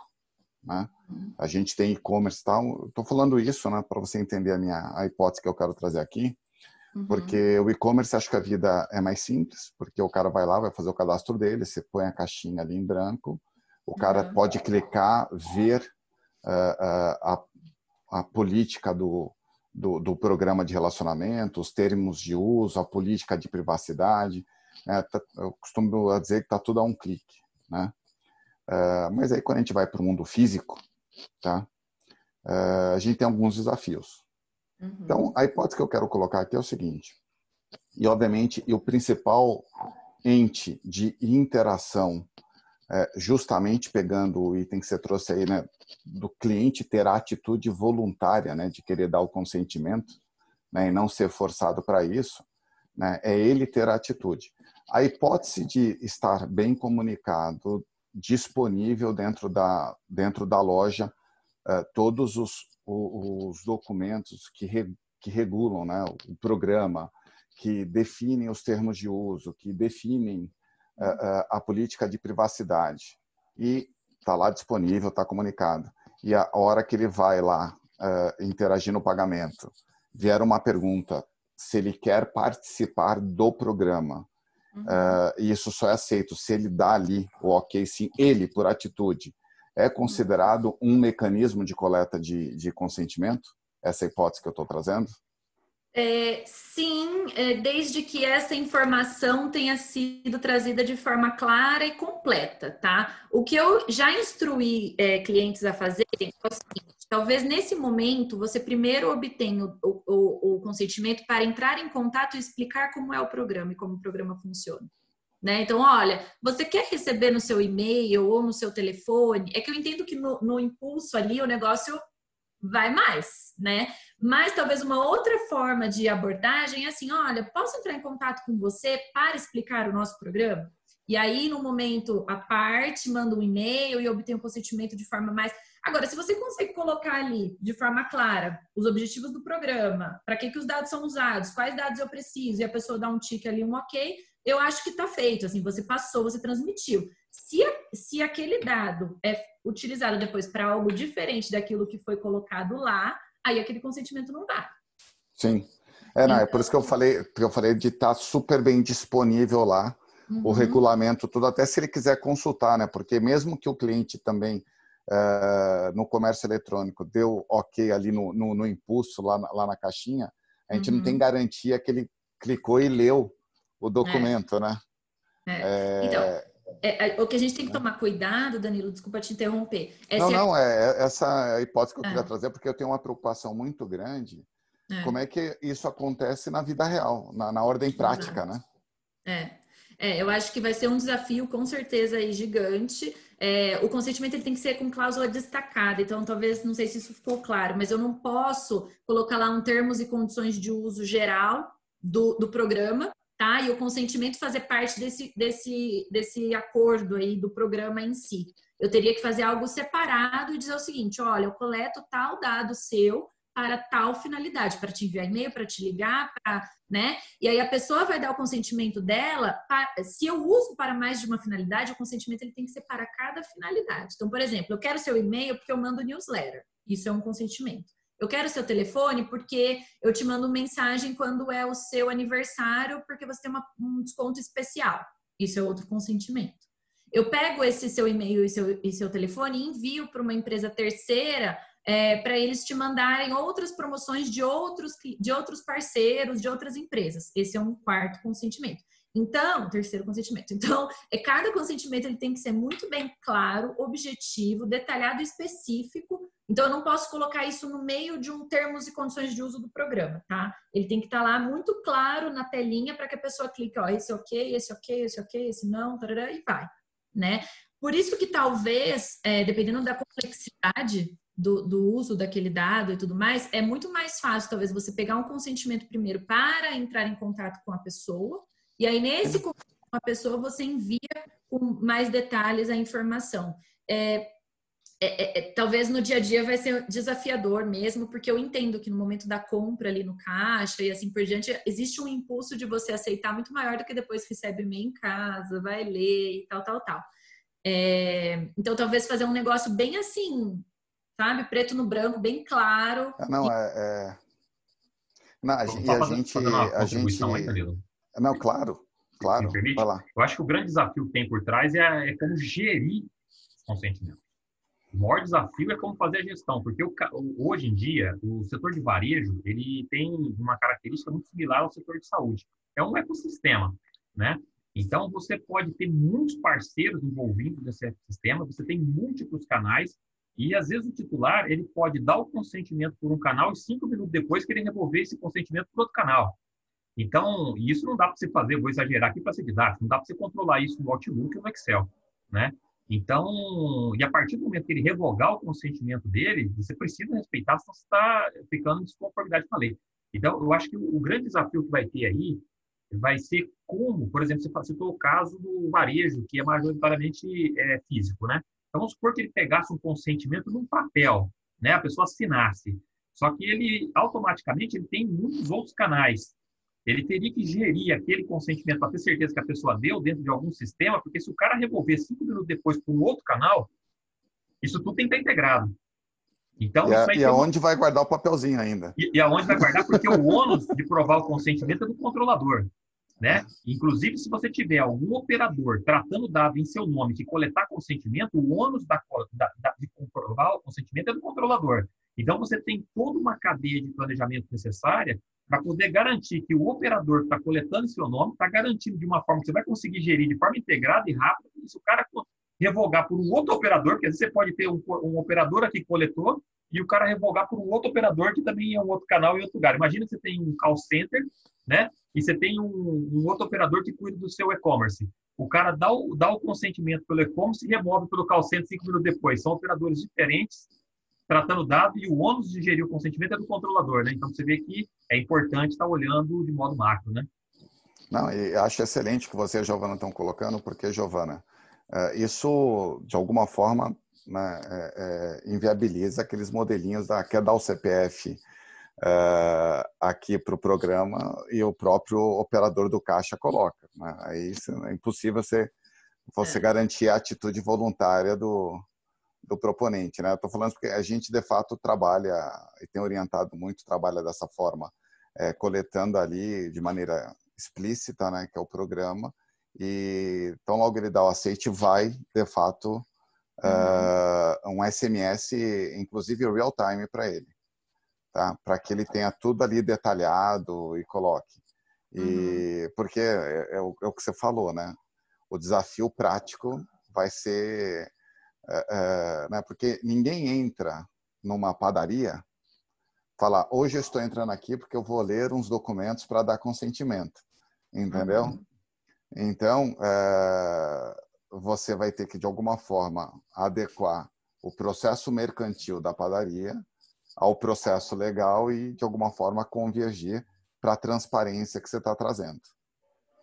Né? Uhum. A gente tem e-commerce e tal. Estou falando isso né, para você entender a minha a hipótese que eu quero trazer aqui. Uhum. Porque o e-commerce acho que a vida é mais simples, porque o cara vai lá, vai fazer o cadastro dele, você põe a caixinha ali em branco, o cara uhum. pode clicar, ver uh, uh, a, a política do, do, do, programa de relacionamento, os termos de uso, a política de privacidade. Né? Tá, eu costumo dizer que está tudo a um clique. Né? Uh, mas aí, quando a gente vai para o mundo físico, tá? a gente tem alguns desafios. Uhum. Então, a hipótese que eu quero colocar aqui é o seguinte: e obviamente, e o principal ente de interação é, justamente pegando o item que você trouxe aí, né, do cliente ter a atitude voluntária, né, de querer dar o consentimento, né, e não ser forçado para isso, né, é ele ter a atitude. A hipótese de estar bem comunicado, disponível dentro da dentro da loja, é, todos os, os documentos que, re, que regulam, né, o programa, que definem os termos de uso, que definem a, a política de privacidade e está lá disponível, está comunicado. E a hora que ele vai lá uh, interagir no pagamento, vier uma pergunta se ele quer participar do programa. Uhum. Uh, e isso só é aceito se ele dá ali o ok, sim, ele, por atitude, é considerado um mecanismo de coleta de, de consentimento? Essa hipótese que eu estou trazendo? É, sim, é, desde que essa informação tenha sido trazida de forma clara e completa, tá? O que eu já instruí é, clientes a fazerem é o seguinte: talvez nesse momento você primeiro obtenha o, o, o, consentimento para entrar em contato e explicar como é o programa e como o programa funciona. Né? Então, olha, você quer receber no seu e-mail ou no seu telefone? É que eu entendo que no, no impulso ali o negócio vai mais, né? Mas talvez uma outra forma de abordagem é assim: olha, posso entrar em contato com você para explicar o nosso programa? E aí, no momento, a parte manda um e-mail e obtém o um consentimento de forma mais. Agora, se você consegue colocar ali de forma clara os objetivos do programa, para que, que os dados são usados, quais dados eu preciso, e a pessoa dá um tique ali, um ok, eu acho que está feito. Assim, você passou, você transmitiu. Se, se aquele dado é utilizado depois para algo diferente daquilo que foi colocado lá, aí aquele consentimento não dá. Sim. É, não, então, é por isso que eu falei, que eu falei de estar tá super bem disponível lá, uhum. o regulamento, tudo, até se ele quiser consultar, né? Porque mesmo que o cliente também uh, no comércio eletrônico deu ok ali no, no, no impulso, lá na, lá na caixinha, a gente uhum. não tem uhum. garantia que ele clicou e leu o documento, é. né? É. É... Então, é, é, o que a gente tem que tomar cuidado, Danilo, desculpa te interromper. É não, não, é, é essa a hipótese que eu queria é. trazer, porque eu tenho uma preocupação muito grande. É. Como é que isso acontece na vida real, na, na ordem prática, Exato. né? É. é, eu acho que vai ser um desafio, com certeza, aí, gigante. É, o consentimento ele tem que ser com cláusula destacada, então talvez, não sei se isso ficou claro, mas eu não posso colocar lá um termos e condições de uso geral do, do programa, tá? E o consentimento fazer parte desse, desse, desse acordo aí do programa em si. Eu teria que fazer algo separado e dizer o seguinte: olha, eu coleto tal dado seu para tal finalidade, para te enviar e-mail, para te ligar, né? E aí a pessoa vai dar o consentimento dela, se eu uso para mais de uma finalidade, o consentimento ele tem que ser para cada finalidade. Então, por exemplo, eu quero seu e-mail porque eu mando newsletter. Isso é um consentimento. Eu quero seu telefone porque eu te mando mensagem quando é o seu aniversário, porque você tem uma, um desconto especial. Isso é outro consentimento. Eu pego esse seu e-mail e seu, e seu telefone e envio para uma empresa terceira é, para eles te mandarem outras promoções de outros, de outros parceiros, de outras empresas. Esse é um quarto consentimento. Então, terceiro consentimento. Então, é cada consentimento ele tem que ser muito bem claro, objetivo, detalhado e específico. Então, eu não posso colocar isso no meio de um termos e condições de uso do programa, tá? Ele tem que estar lá muito claro na telinha para que a pessoa clique, ó, esse ok, esse ok, esse ok, esse não, tarará, e vai, né? Por isso que talvez, é, dependendo da complexidade do, do, uso daquele dado e tudo mais, é muito mais fácil, talvez, você pegar um consentimento primeiro para entrar em contato com a pessoa, e aí, nesse contato com a pessoa, você envia com mais detalhes a informação. É, é, é, talvez no dia a dia vai ser desafiador mesmo, porque eu entendo que no momento da compra ali no caixa e assim por diante, existe um impulso de você aceitar muito maior do que depois recebe e-mail em casa, vai ler e tal, tal, tal. É, então, talvez fazer um negócio bem assim, sabe? Preto no branco, bem claro. Ah, não, é. é... Não, a, e a gente. A gente... Aí, não, claro, claro. Me Eu acho que o grande desafio que tem por trás é, é como gerir os consentimentos. O maior desafio é como fazer a gestão, porque o, hoje em dia o setor de varejo ele tem uma característica muito similar ao setor de saúde. É um ecossistema, né? Então você pode ter muitos parceiros envolvidos nesse ecossistema, você tem múltiplos canais e às vezes o titular ele pode dar o consentimento por um canal e cinco minutos depois querer remover esse consentimento para outro canal. Então, isso não dá para você fazer, vou exagerar aqui para ser didático, não dá para você controlar isso no Outlook ou no Excel, né? Então, e a partir do momento que ele revogar o consentimento dele, você precisa respeitar, senão você está ficando em desconformidade com a lei. Então, eu acho que o, grande desafio que vai ter aí vai ser como, por exemplo, você citou o caso do varejo, que é majoritariamente é, físico, né? Então, vamos supor que ele pegasse um consentimento num papel, né? A pessoa assinasse. Só que ele, automaticamente, ele tem muitos outros canais ele teria que gerir aquele consentimento para ter certeza que a pessoa deu dentro de algum sistema, porque se o cara revolver cinco minutos depois para um outro canal, isso tudo tem que estar integrado. Então, e, a, e aonde vai guardar o papelzinho ainda? E, e aonde vai guardar, porque o ônus de provar o consentimento é do controlador. né? Inclusive, se você tiver algum operador tratando dado em seu nome que coletar consentimento, o ônus da, da, da, de comprovar o consentimento é do controlador. Então, você tem toda uma cadeia de planejamento necessária para poder garantir que o operador que está coletando seu nome está garantindo de uma forma que você vai conseguir gerir de forma integrada e rápida. E se o cara revogar por um outro operador, porque às vezes você pode ter um, um operador aqui que coletou e o cara revogar por um outro operador que também é um outro canal em outro lugar. Imagina que você tem um call center, né? E você tem um, um outro operador que cuida do seu e-commerce. O cara dá o, dá o consentimento pelo e-commerce e remove pelo call center cinco minutos depois. São operadores diferentes tratando dado e o ônus de gerir o consentimento é do controlador, né? Então você vê que é importante estar olhando de modo macro, né? Não, e acho excelente que você e a Giovana estão colocando, porque, Giovana, é, isso de alguma forma né, é, é, inviabiliza aqueles modelinhos da quer dar o CPF é, aqui para o programa e o próprio operador do caixa coloca. Né? Aí é impossível você, você é. garantir a atitude voluntária do, do proponente, né? Estou falando porque a gente de fato trabalha e tem orientado muito trabalha dessa forma, é, coletando ali de maneira explícita, né? Que é o programa e então logo ele dá o aceite vai de fato uhum. uh, um SMS, inclusive real time para ele, tá? Para que ele tenha tudo ali detalhado e coloque. E uhum. porque é, é, o, é o que você falou, né? O desafio prático vai ser é, né, porque ninguém entra numa padaria falar hoje eu estou entrando aqui porque eu vou ler uns documentos para dar consentimento, entendeu? Uhum. Então é, você vai ter que de alguma forma adequar o processo mercantil da padaria ao processo legal e de alguma forma convergir para a transparência que você está trazendo.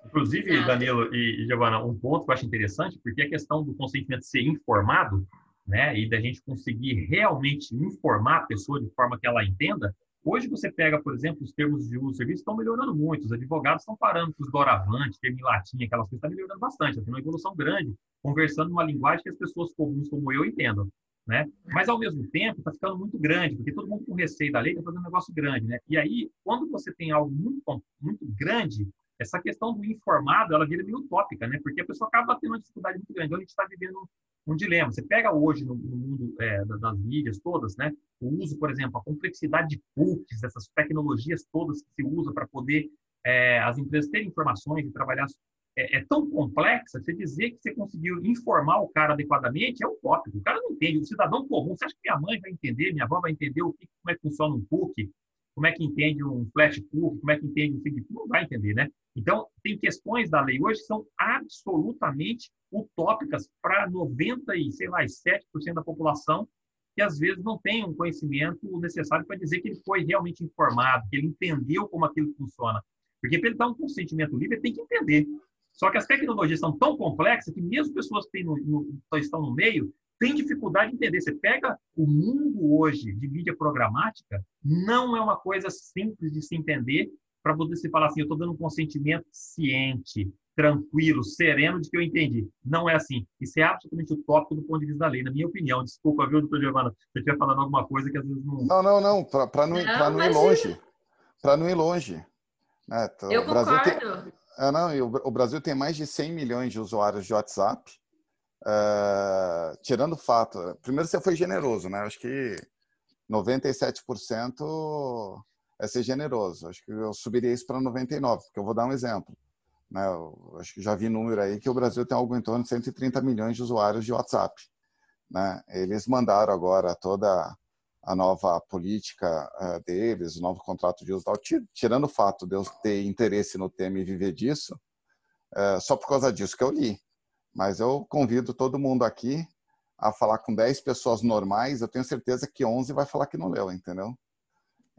Inclusive, Exato. Danilo e, Giovana, um ponto que eu acho interessante, porque a questão do consentimento ser informado, né, e da gente conseguir realmente informar a pessoa de forma que ela entenda, hoje você pega, por exemplo, os termos de uso do serviço estão melhorando muito, os advogados estão parando com os doravante, termo em latim, aquelas coisas, está melhorando bastante, tem uma evolução grande, conversando numa linguagem que as pessoas comuns como eu entendam. Né? Mas, ao mesmo tempo, está ficando muito grande, porque todo mundo com receio da lei está fazendo um negócio grande. Né? E aí, quando você tem algo muito, muito grande, essa questão do informado, ela vira meio utópica, né? Porque a pessoa acaba tendo uma dificuldade muito grande. Então, a gente está vivendo um, dilema. Você pega hoje no, no mundo é, das mídias todas, né? O uso, por exemplo, a complexidade de cookies, essas tecnologias todas que se usa para poder é, as empresas terem informações e trabalhar é, é, tão complexa, você dizer que você conseguiu informar o cara adequadamente é utópico. O cara não entende. O cidadão comum, você acha que minha mãe vai entender, minha avó vai entender o que, como é que funciona um cookie, como é que entende um flash cookie, como é que entende um feed Não vai entender, né? Então, tem questões da lei hoje que são absolutamente utópicas para 90 e, sei lá, 7% da população que às vezes não tem um conhecimento necessário para dizer que ele foi realmente informado, que ele entendeu como aquilo funciona. Porque para ele dar um consentimento livre, ele tem que entender. Só que as tecnologias são tão complexas que mesmo pessoas que no, no, estão no meio têm dificuldade de entender. Você pega o mundo hoje de mídia programática, não é uma coisa simples de se entender para você se falar assim, eu estou dando um consentimento ciente, tranquilo, sereno de que eu entendi. Não é assim. Isso é absolutamente utópico do ponto de vista da lei, na minha opinião. Desculpa, viu, doutor Giovana, se eu estiver falando alguma coisa que às vezes não... Não, não, não, para não, não, não ir longe. Para não ir longe. Né? Então, eu concordo. Tem... É, não, o Brasil tem mais de 100 milhões de usuários de WhatsApp. Uh, tirando o fato, primeiro você foi generoso, né? Acho que 97% é ser generoso. Acho que eu subiria isso para 99, porque eu vou dar um exemplo. Né? Eu acho que já vi número aí que o Brasil tem algo em torno de 130 milhões de usuários de WhatsApp. Né? Eles mandaram agora toda a nova política uh, deles, o novo contrato de uso, tal, tirando o fato de eu ter interesse no tema e viver disso, uh, só por causa disso que eu li. Mas eu convido todo mundo aqui a falar com 10 pessoas normais, eu tenho certeza que 11 vai falar que não leu, entendeu?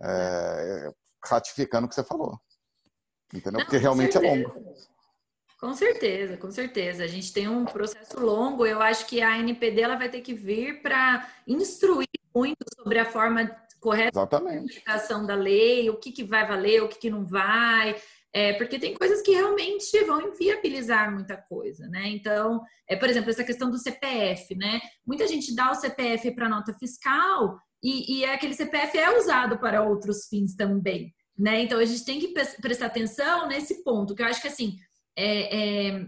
é, ratificando o que você falou. Entendeu? Não, Porque realmente é longo. Com certeza, com certeza. A gente tem um processo longo. Eu acho que a NPD ela vai ter que vir para instruir muito sobre a forma correta Exatamente. de aplicação da lei, o que, que vai valer, o que, que não vai. É, porque tem coisas que realmente vão inviabilizar muita coisa, né? Então, é, por exemplo, essa questão do CPF, né? Muita gente dá o CPF para nota fiscal e, e aquele CPF é usado para outros fins também. né? Então a gente tem que prestar atenção nesse ponto, que eu acho que assim é, é,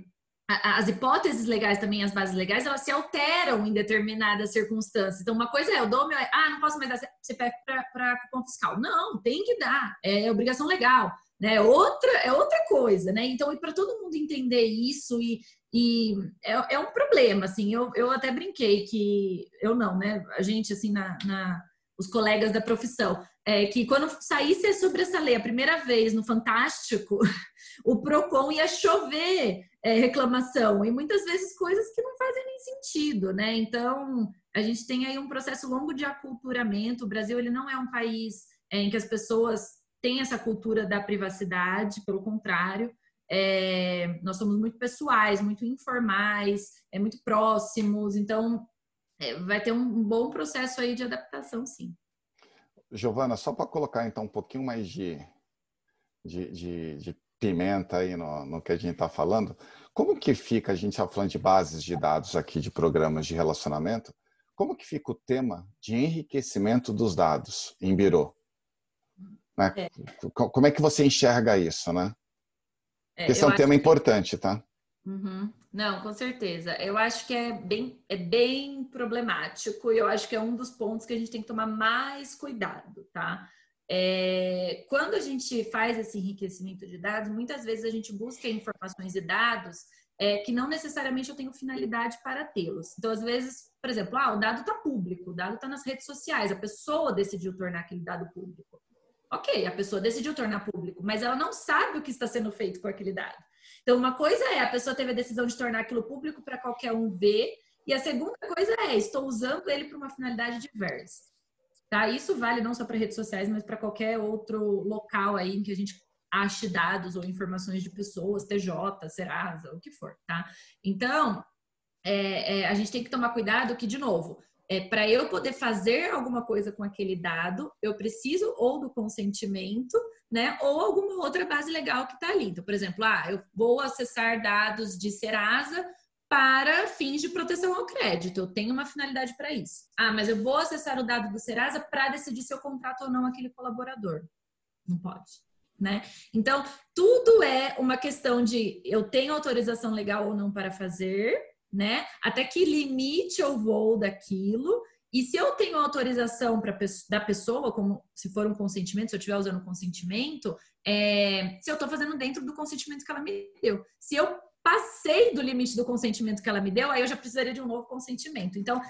as hipóteses legais também, as bases legais, elas se alteram em determinadas circunstâncias. Então, uma coisa é, eu dou meu. Ah, não posso mais dar CPF para cupom fiscal. Não, tem que dar. É obrigação legal. Né? Outra, é outra coisa, né? Então, e para todo mundo entender isso, e, e é, é, um problema, assim. Eu, eu até brinquei que. Eu não, né? A gente, assim, na, na os colegas da profissão, é, que quando saísse sobre essa lei a primeira vez no Fantástico, o PROCON ia chover é, reclamação e muitas vezes coisas que não fazem nem sentido, né? Então, a gente tem aí um processo longo de aculturamento. O Brasil ele não é um país é, em que as pessoas têm essa cultura da privacidade, pelo contrário, é, nós somos muito pessoais, muito informais, é muito próximos, então é, vai ter um bom processo aí de adaptação, sim. Giovana, só para colocar então um pouquinho mais de, de, de, de pimenta aí no, no, que a gente está falando, como que fica, a gente está falando de bases de dados aqui, de programas de relacionamento, como que fica o tema de enriquecimento dos dados em Biro? Né? É. Como é que você enxerga isso, né? É, Esse é um tema que... importante, tá? Uhum. Não, com certeza. Eu acho que é bem, é bem problemático e eu acho que é um dos pontos que a gente tem que tomar mais cuidado, tá? É, quando a gente faz esse enriquecimento de dados, muitas vezes a gente busca informações e dados é, que não necessariamente eu tenho finalidade para tê-los. Então, às vezes, por exemplo, ah, o dado está público, o dado está nas redes sociais, a pessoa decidiu tornar aquele dado público. Ok, a pessoa decidiu tornar público, mas ela não sabe o que está sendo feito com aquele dado. Então, uma coisa é a pessoa teve a decisão de tornar aquilo público para qualquer um ver, e a segunda coisa é estou usando ele para uma finalidade diversa. Tá? Isso vale não só para redes sociais, mas para qualquer outro local aí em que a gente ache dados ou informações de pessoas, TJ, Serasa, o que for, tá? Então, é, é, a gente tem que tomar cuidado que, de novo, é, para eu poder fazer alguma coisa com aquele dado, eu preciso ou do consentimento, né, ou alguma outra base legal que está ali. Então, por exemplo, ah, eu vou acessar dados de Serasa para fins de proteção ao crédito. Eu tenho uma finalidade para isso. Ah, mas eu vou acessar o dado do Serasa para decidir se eu contrato ou não aquele colaborador. Não pode. Né? Então, tudo é uma questão de eu tenho autorização legal ou não para fazer, né? Até que limite eu vou daquilo. E se eu tenho autorização pra, da pessoa, como se for um consentimento, se eu estiver usando consentimento, é, se eu estou fazendo dentro do consentimento que ela me deu. Se eu passei do limite do consentimento que ela me deu, aí eu já precisaria de um novo consentimento. Então,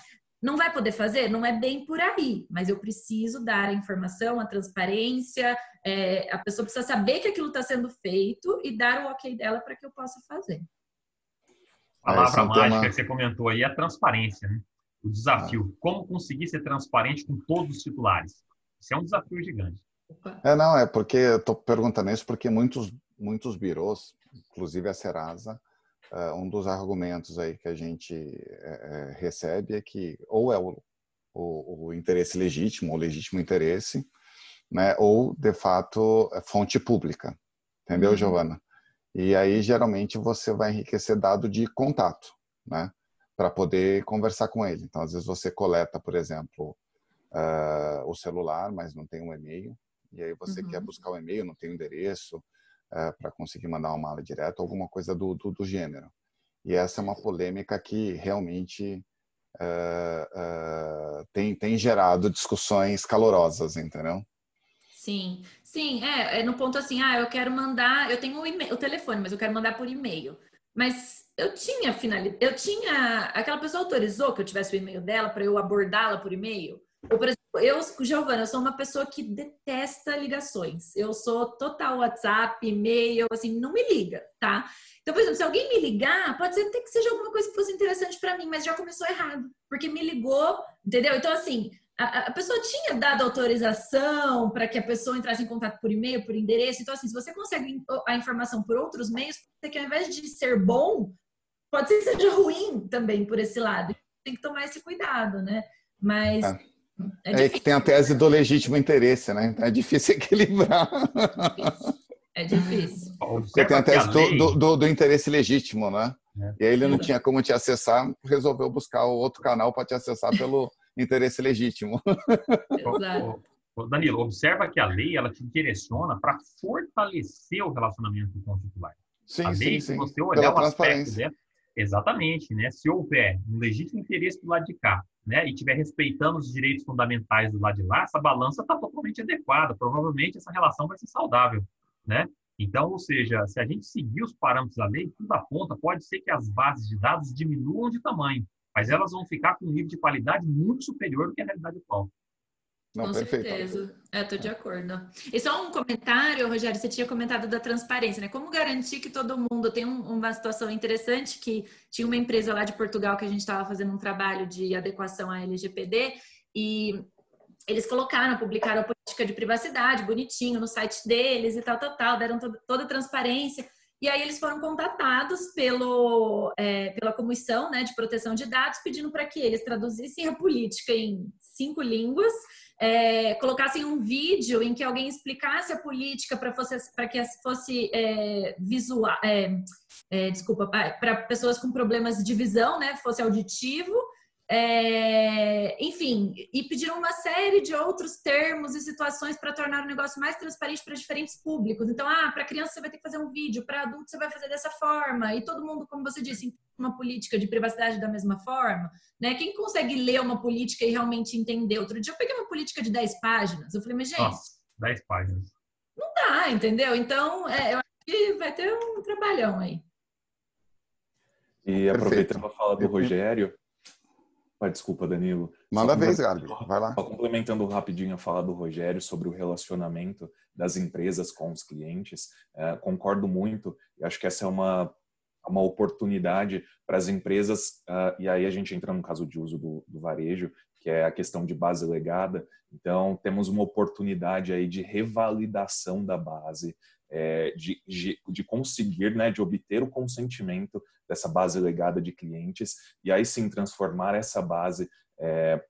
não vai poder fazer? Não é bem por aí, mas eu preciso dar a informação, a transparência, é, a pessoa precisa saber que aquilo está sendo feito e dar o ok dela para que eu possa fazer. A palavra é mágica que você comentou aí é a transparência, né? O desafio. Como conseguir ser transparente com todos os titulares? Isso é um desafio gigante. É, não, é porque eu estou perguntando isso porque muitos, muitos birôs, inclusive a Serasa, uh, um dos argumentos aí que a gente é, recebe é que ou é o, o, o interesse legítimo, o legítimo interesse, né, ou de fato é fonte pública. Entendeu, uhum. Giovana? E aí, geralmente, você vai enriquecer dado de contato, né? Para poder conversar com ele. Então, às vezes, você coleta, por exemplo, uh, o celular, mas não tem um e-mail. E aí, você uhum. quer buscar o e-mail, não tem o endereço uh, eh, para conseguir mandar uma mala direta, alguma coisa do, do, do, gênero. E essa é uma polêmica que realmente uh, tem, tem gerado discussões calorosas, entendeu? Sim, sim, é, é, no ponto assim, ah, eu quero mandar, eu tenho o, o telefone, mas eu quero mandar por e-mail. Mas eu tinha finalidade, eu tinha, aquela pessoa autorizou que eu tivesse o e-mail dela para eu abordá-la por e-mail? Ou, por exemplo, eu, Giovana, eu sou uma pessoa que detesta ligações. Eu sou total WhatsApp, e-mail, assim, não me liga, tá? Então, por exemplo, se alguém me ligar, pode ser até que seja alguma coisa que fosse interessante para mim, mas já começou errado, porque me ligou, entendeu? Então, assim, a, a pessoa tinha dado autorização para que a pessoa entrasse em contato por e-mail, por endereço. Então, assim, se você consegue a informação por outros meios, que ao invés de ser bom, pode ser que seja ruim também por esse lado. Tem que tomar esse cuidado, né? Mas. É. É, é que tem a tese do legítimo interesse, né? Então é difícil equilibrar. É difícil. Você tem a tese do, do, do interesse legítimo, né? É. E aí ele não tinha como te acessar, resolveu buscar o outro canal para te acessar pelo, interesse legítimo. Exato. Danilo, observa que a lei ela te direciona para fortalecer o relacionamento com o titular. Sim, a lei, sim, sim. você olhar Pela o aspecto transparência. dela, exatamente, né? Se houver um legítimo interesse do lado de cá, né, e estiver respeitando os direitos fundamentais do lado de lá, essa balança está totalmente adequada. Provavelmente essa relação vai ser saudável, né? Então, ou seja, se a gente seguir os parâmetros da lei, tudo aponta, pode ser que as bases de dados diminuam de tamanho, mas elas vão ficar com um nível de qualidade muito superior do que a realidade atual. Não, Com perfeito. certeza. É, tô de acordo. E só um comentário, Rogério, você tinha comentado da transparência, né? Como garantir que todo mundo tem um- uma situação interessante que tinha uma empresa lá de Portugal que a gente estava fazendo um trabalho de adequação à LGPD e eles colocaram, publicaram a política de privacidade bonitinho no site deles e tal, tal, tal, deram to- toda a transparência. E aí eles foram contatados pelo, é, pela Comissão né, de Proteção de Dados, pedindo para que eles traduzissem a política em cinco línguas, é, colocassem um vídeo em que alguém explicasse a política para que fosse é, visual, é, é, desculpa, para pessoas com problemas de visão, né, fosse auditivo. É, enfim, e pediram uma série de outros termos e situações para tornar o negócio mais transparente para diferentes públicos. Então, ah, para criança você vai ter que fazer um vídeo, para adulto você vai fazer dessa forma, e todo mundo, como você disse, uma política de privacidade da mesma forma, né? Quem consegue ler uma política e realmente entender? Outro dia eu peguei uma política de 10 páginas, eu falei, mas gente, Nossa, 10 páginas. não dá, entendeu? Então, é, eu acho que vai ter um trabalhão aí. E aproveitando a fala do Rogério, desculpa, Danilo. Manda Só vez, Gabi. Vai lá. Só complementando rapidinho a fala do Rogério sobre o relacionamento das empresas com os clientes, eh, concordo muito. Eu acho que essa é uma, uma oportunidade para as empresas, ah, e aí a gente entra no caso de uso do, do varejo, que é a questão de base legada. Então, temos uma oportunidade aí de revalidação da base, eh, de, de, de conseguir, né, de obter o consentimento dessa base legada de clientes, e aí sim transformar essa base eh,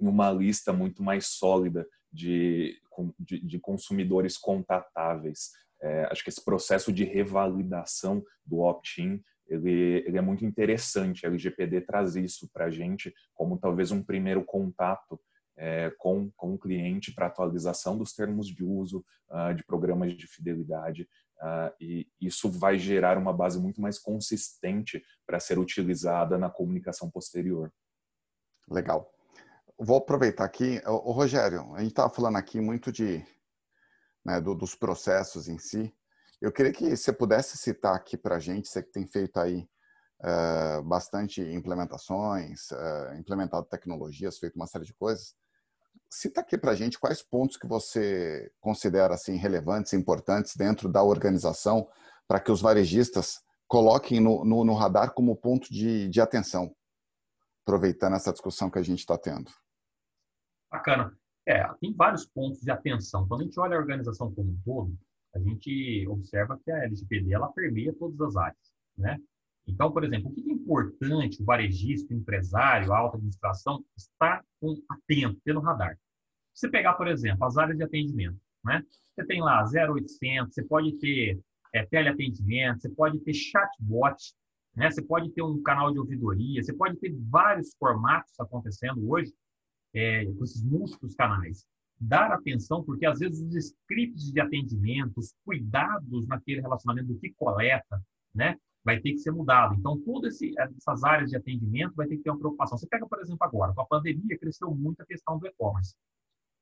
em uma lista muito mais sólida de, de, de consumidores contatáveis. É, acho que esse processo de revalidação do opt-in ele, ele é muito interessante. A LGPD traz isso para a gente como talvez um primeiro contato é, com, com o cliente para atualização dos termos de uso uh, de programas de fidelidade. Uh, e isso vai gerar uma base muito mais consistente para ser utilizada na comunicação posterior. Legal. Vou aproveitar aqui, o Rogério, a gente estava falando aqui muito de né, do, dos processos em si. Eu queria que você pudesse citar aqui para a gente, você que tem feito aí uh, bastante implementações, implementado tecnologias, feito uma série de coisas. Cita aqui para a gente quais pontos que você considera assim relevantes, importantes dentro da organização para que os varejistas coloquem no, no, no radar como ponto de, de atenção, aproveitando essa discussão que a gente está tendo. Bacana. É, tem vários pontos de atenção. Quando a gente olha a organização como um todo, a gente observa que a LGPD ela permeia todas as áreas, né? Então, por exemplo, o que é importante o varejista, o empresário, a alta administração estar atento, ter no radar? Você pegar, por exemplo, as áreas de atendimento, né? Você tem lá 0800, você pode ter é, teleatendimento, você pode ter chatbot, né? Você pode ter um canal de ouvidoria, você pode ter vários formatos acontecendo hoje é, com esses múltiplos canais. Dar atenção, porque às vezes os scripts de atendimento, os cuidados naquele relacionamento do que coleta, né? Vai ter que ser mudado. Então, todas essas áreas de atendimento vai ter que ter uma preocupação. Você pega, por exemplo, agora, com a pandemia, cresceu muito a questão do e-commerce.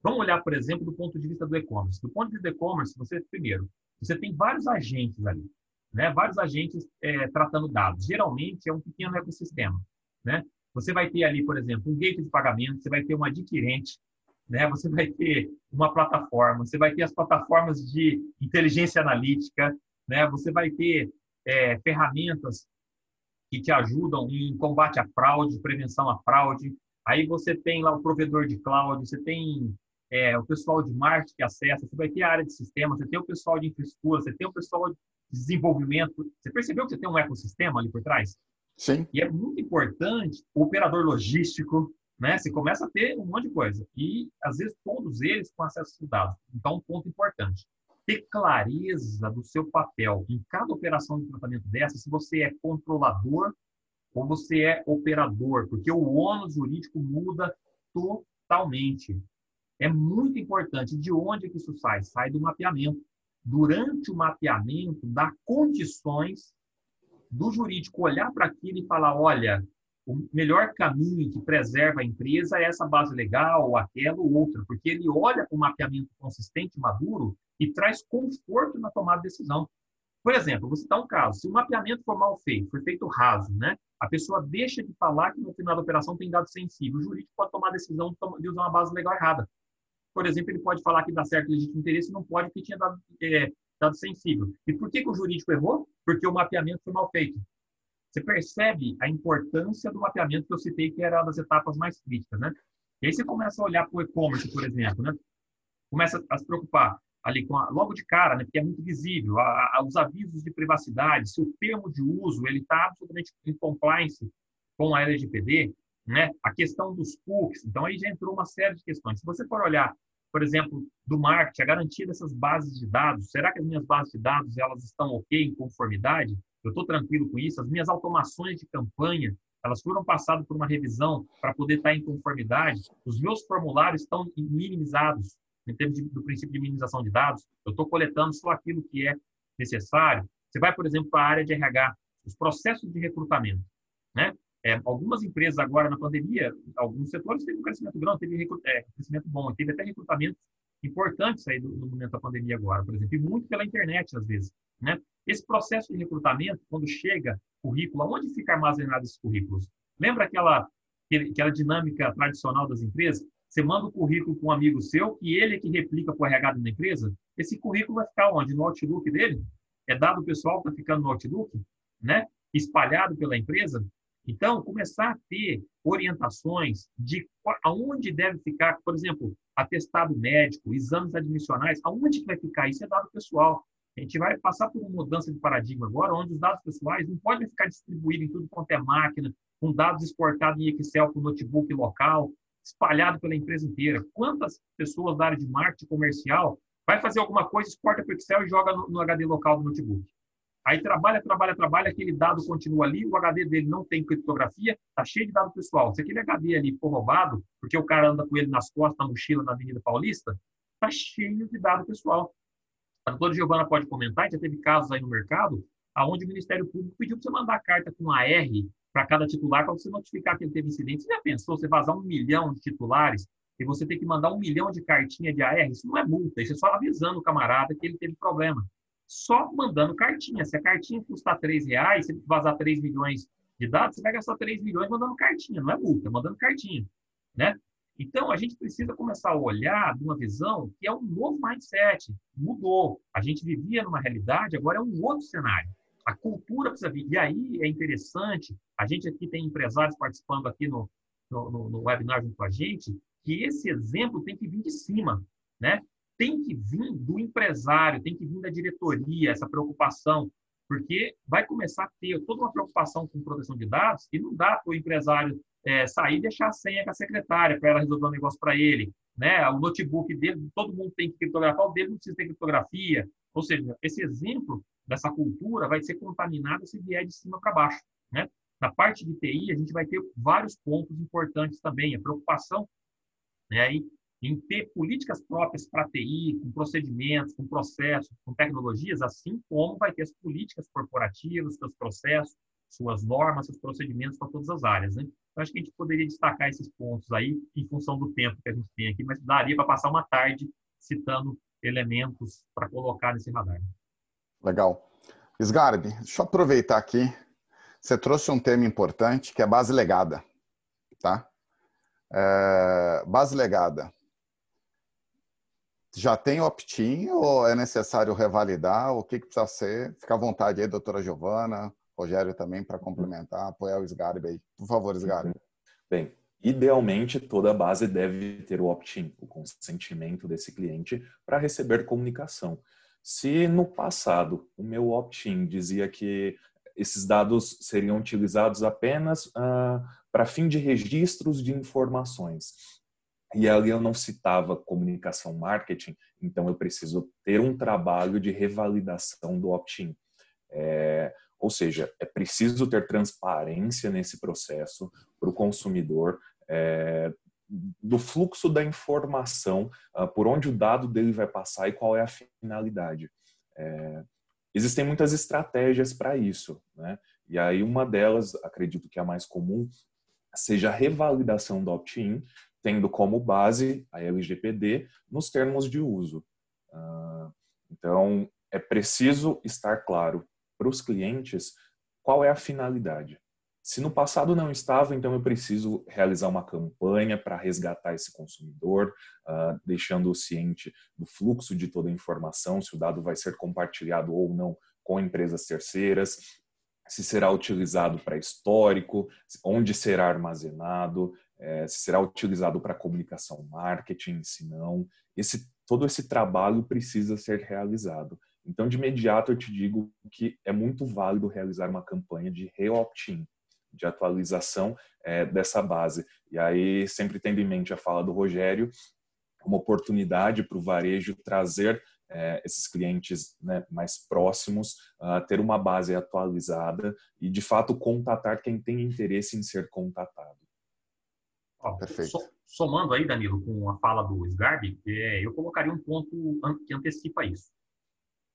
Vamos olhar, por exemplo, do ponto de vista do e-commerce. Do ponto de vista do e-commerce, você, primeiro, você tem vários agentes ali, né? vários agentes é, tratando dados. Geralmente, é um pequeno ecossistema. Né? Você vai ter ali, por exemplo, um gateway de pagamento, você vai ter um adquirente, né? você vai ter uma plataforma, você vai ter as plataformas de inteligência analítica, né? você vai ter é, ferramentas que te ajudam em combate à fraude, prevenção à fraude. Aí você tem lá o provedor de cloud, você tem é, o pessoal de marketing que acessa, você vai ter a área de sistema, você tem o pessoal de infraestrutura, você tem o pessoal de desenvolvimento. Você percebeu que você tem um ecossistema ali por trás? Sim. E é muito importante o operador logístico, né? Você começa a ter um monte de coisa. E, às vezes, todos eles com acesso a dados. Então, um ponto importante ter clareza do seu papel em cada operação de tratamento dessa, se você é controlador ou você é operador, porque o ônus jurídico muda totalmente. é muito importante. De onde que isso sai? Sai do mapeamento. Durante o mapeamento, dá condições do jurídico olhar para aquilo e falar: olha, o melhor caminho que preserva a empresa é essa base legal, aquela ou outra, porque ele olha para o mapeamento consistente, maduro, e traz conforto na tomada de decisão. Por exemplo, vou citar um caso: se o mapeamento for mal feito, foi feito raso, né? a pessoa deixa de falar que no final da operação tem dado sensível. O jurídico pode tomar a decisão de usar uma base legal errada. Por exemplo, ele pode falar que dá certo legítimo interesse não pode porque tinha dado, é, dado sensível. E por que, que o jurídico errou? Porque o mapeamento foi mal feito. Você percebe a importância do mapeamento que eu citei, que era uma das etapas mais críticas, né? E aí você começa a olhar para o e-commerce, por exemplo, né? Começa a se preocupar ali a, logo de cara, né? Porque é muito visível, a, a, os avisos de privacidade, se o termo de uso ele está absolutamente em compliance com a LGPD, né? A questão dos cookies, então aí já entrou uma série de questões. Se você for olhar por exemplo, do marketing, a garantia dessas bases de dados. Será que as minhas bases de dados elas estão ok, em conformidade? Eu estou tranquilo com isso? As minhas automações de campanha, elas foram passadas por uma revisão para poder estar em conformidade? Os meus formulários estão minimizados em termos de, do princípio de minimização de dados? Eu estou coletando só aquilo que é necessário? Você vai, por exemplo, para a área de RH, os processos de recrutamento, né? É, algumas empresas agora na pandemia, alguns setores teve um crescimento grande, teve é, crescimento bom, teve até recrutamentos importantes aí no, no, momento da pandemia agora, por exemplo, e muito pela internet às vezes, né? Esse processo de recrutamento, quando chega currículo, onde fica armazenado esses currículos? Lembra aquela aquela dinâmica tradicional das empresas? Você manda o currículo para um amigo seu e ele é que replica para o RH da empresa. Esse currículo vai ficar onde? No Outlook dele? É dado pessoal que está ficando no Outlook, né? Espalhado pela empresa. Então, começar a ter orientações de aonde deve ficar, por exemplo, atestado médico, exames admissionais, aonde que vai ficar isso é dado pessoal. A gente vai passar por uma mudança de paradigma agora, onde os dados pessoais não podem ficar distribuídos em tudo quanto é máquina, com dados exportados em Excel para o notebook local, espalhado pela empresa inteira. Quantas pessoas da área de marketing comercial vai fazer alguma coisa, exporta para o Excel e joga no, no HD local do notebook? Aí trabalha, trabalha, trabalha, aquele dado continua ali, o HD dele não tem criptografia, tá cheio de dado pessoal. Se aquele HD ali for roubado, porque o cara anda com ele nas costas, na mochila, na Avenida Paulista, tá cheio de dado pessoal. A doutora Giovana pode comentar, já teve casos aí no mercado, aonde o Ministério Público pediu para você mandar carta com AR para cada titular para você notificar que ele teve incidente. Você já pensou, você vazar um milhão de titulares e você tem que mandar um milhão de cartinha de AR? Isso não é multa, isso é só avisando o camarada que ele teve problema só mandando cartinha. Se a cartinha custar 3 reais, se vazar 3 milhões de dados, você vai gastar 3 milhões mandando cartinha, não é multa, é mandando cartinha, né? Então, a gente precisa começar a olhar de uma visão que é um novo mindset, mudou. A gente vivia numa realidade, agora é um outro cenário. A cultura precisa vir. E aí é interessante, a gente aqui tem empresários participando aqui no, no, no webinar junto com a gente, que esse exemplo tem que vir de cima, né? Tem que vir do empresário, tem que vir da diretoria, essa preocupação, porque vai começar a ter toda uma preocupação com proteção de dados e não dá para o empresário é, sair e deixar a senha com a secretária para ela resolver um negócio para ele. Né? O notebook dele, todo mundo tem que criptografar, o dele não precisa ter criptografia. Ou seja, esse exemplo dessa cultura vai ser contaminado se vier de cima para baixo. Né? Na parte de TI, a gente vai ter vários pontos importantes também. A preocupação né, em ter políticas próprias para TI, com procedimentos, com processos, com tecnologias, assim como vai ter as políticas corporativas, seus processos, suas normas, seus procedimentos para todas as áreas. Né? Então, acho que a gente poderia destacar esses pontos aí em função do tempo que a gente tem aqui, mas daria para passar uma tarde citando elementos para colocar nesse radar. Legal. Sgarbi, deixa eu aproveitar aqui. Você trouxe um tema importante que é base legada, tá? É, base legada já tem opt-in ou é necessário revalidar? O que, que precisa ser? Fica à vontade aí, doutora Giovana, Rogério também, para complementar, apoiar o Sgarbi aí. Por favor, Sgarbi. Bem, idealmente toda base deve ter o opt-in, o consentimento desse cliente para receber comunicação. Se no passado o meu opt-in dizia que esses dados seriam utilizados apenas ah, para fim de registros de informações e ali eu não citava comunicação marketing, então eu preciso ter um trabalho de revalidação do opt-in. É, ou seja, é preciso ter transparência nesse processo para o consumidor é, do fluxo da informação, uh, por onde o dado dele vai passar e qual é a finalidade. É, existem muitas estratégias para isso, né? E aí uma delas, acredito que é a mais comum, seja a revalidação do opt-in, tendo como base a LGPD nos termos de uso. Uh, então, é preciso estar claro para os clientes qual é a finalidade. Se no passado não estava, então eu preciso realizar uma campanha para resgatar esse consumidor, uh, deixando-o ciente do fluxo de toda a informação, se o dado vai ser compartilhado ou não com empresas terceiras, se será utilizado para histórico, onde será armazenado, é, se será utilizado para comunicação marketing, se não. Esse, todo esse trabalho precisa ser realizado. Então, de imediato, eu te digo que é muito válido realizar uma campanha de re-opt-in, de atualização é, dessa base. E aí, sempre tendo em mente a fala do Rogério, uma oportunidade para o varejo trazer é, esses clientes né, mais próximos, ter uma base atualizada e, de fato, contatar quem tem interesse em ser contatado. Perfeito. Somando aí, Danilo, com a fala do Sgarbi, é, eu colocaria um ponto que antecipa isso.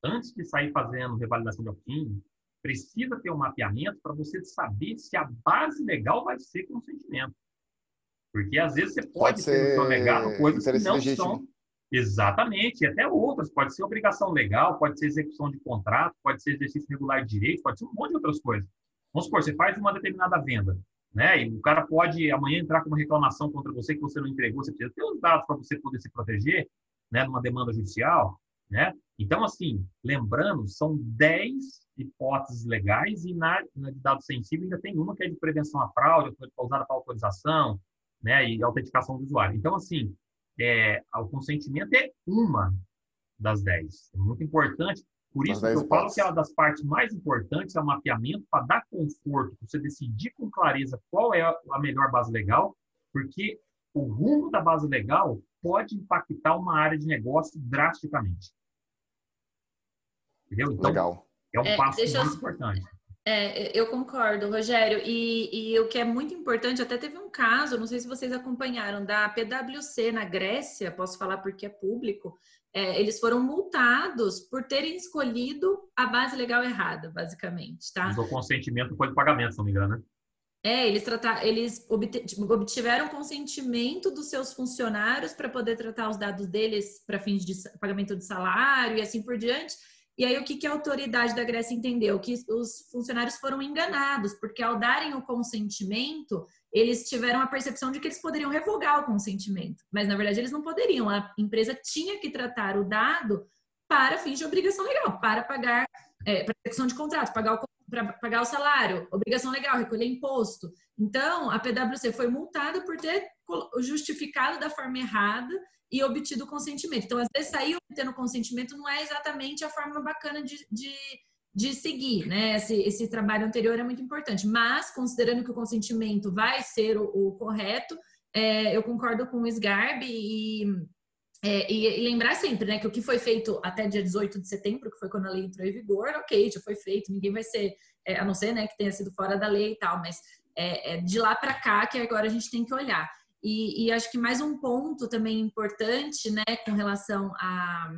Antes de sair fazendo revalidação de opt-in, precisa ter um mapeamento para você saber se a base legal vai ser consentimento. Porque às vezes você pode, pode ser sonegado coisas que não legítimo. são. Exatamente, e até outras. Pode ser obrigação legal, pode ser execução de contrato, pode ser exercício regular de direito, pode ser um monte de outras coisas. Vamos supor, você faz uma determinada venda, né? E o cara pode amanhã entrar com uma reclamação contra você que você não entregou, você precisa ter os dados para você poder se proteger, né, numa demanda judicial, né? Então, assim, lembrando, são 10 hipóteses legais e na, na de dados sensíveis ainda tem uma que é de prevenção à fraude, usada para autorização, né, e autenticação do usuário. Então, assim, é, o consentimento é uma das 10. É muito importante por isso que eu falo que é uma das partes mais importantes é o mapeamento para dar conforto, para você decidir com clareza qual é a melhor base legal, porque o rumo da base legal pode impactar uma área de negócio drasticamente. Entendeu? Então, Legal. é um é, passo muito eu... importante. É, eu concordo, Rogério. E, e, o que é muito importante, até teve um caso, não sei se vocês acompanharam, da PwC na Grécia, posso falar porque é público, é, eles foram multados por terem escolhido a base legal errada, basicamente, tá? O consentimento foi de pagamento, se não me engano, né? É, eles, tratar, eles obtiveram consentimento dos seus funcionários para poder tratar os dados deles para fins de pagamento de salário e assim por diante. E aí, o que, que a autoridade da Grécia entendeu? Que os funcionários foram enganados, porque ao darem o consentimento, eles tiveram a percepção de que eles poderiam revogar o consentimento, mas na verdade eles não poderiam. A empresa tinha que tratar o dado para fins de obrigação legal, para pagar, é, para execução de contrato, pagar o, para pagar o salário, obrigação legal, recolher imposto. Então, a PwC foi multada por ter justificado da forma errada e obtido o consentimento. Então, às vezes, sair obtendo consentimento não é exatamente a forma bacana de, de de seguir, né? Esse, esse, trabalho anterior é muito importante. Mas, considerando que o consentimento vai ser o, o correto, é, eu concordo com o SGARB e, é, e, lembrar sempre, né, que o que foi feito até dia 18 de setembro, que foi quando a lei entrou em vigor, ok, já foi feito, ninguém vai ser, é, a não ser, né, que tenha sido fora da lei e tal, mas é, é de lá para cá que agora a gente tem que olhar. E, e, acho que mais um ponto também importante, né, com relação à,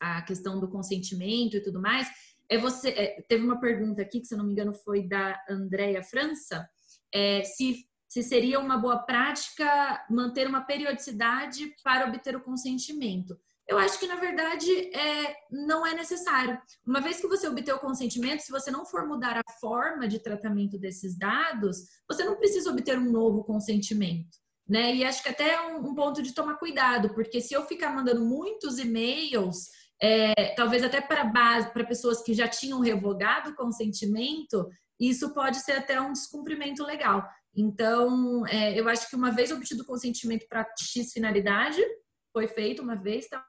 à questão do consentimento e tudo mais, é você. É, teve uma pergunta aqui, que se não me engano foi da Andréia França, é, se, se seria uma boa prática manter uma periodicidade para obter o consentimento. Eu acho que, na verdade, é, não é necessário. Uma vez que você obter o consentimento, se você não for mudar a forma de tratamento desses dados, você não precisa obter um novo consentimento. Né? E acho que até é um, um ponto de tomar cuidado, porque se eu ficar mandando muitos e-mails é, talvez até para base, para pessoas que já tinham revogado o consentimento, isso pode ser até um descumprimento legal. Então, é, eu acho que uma vez obtido consentimento para X finalidade, foi feito uma vez, tá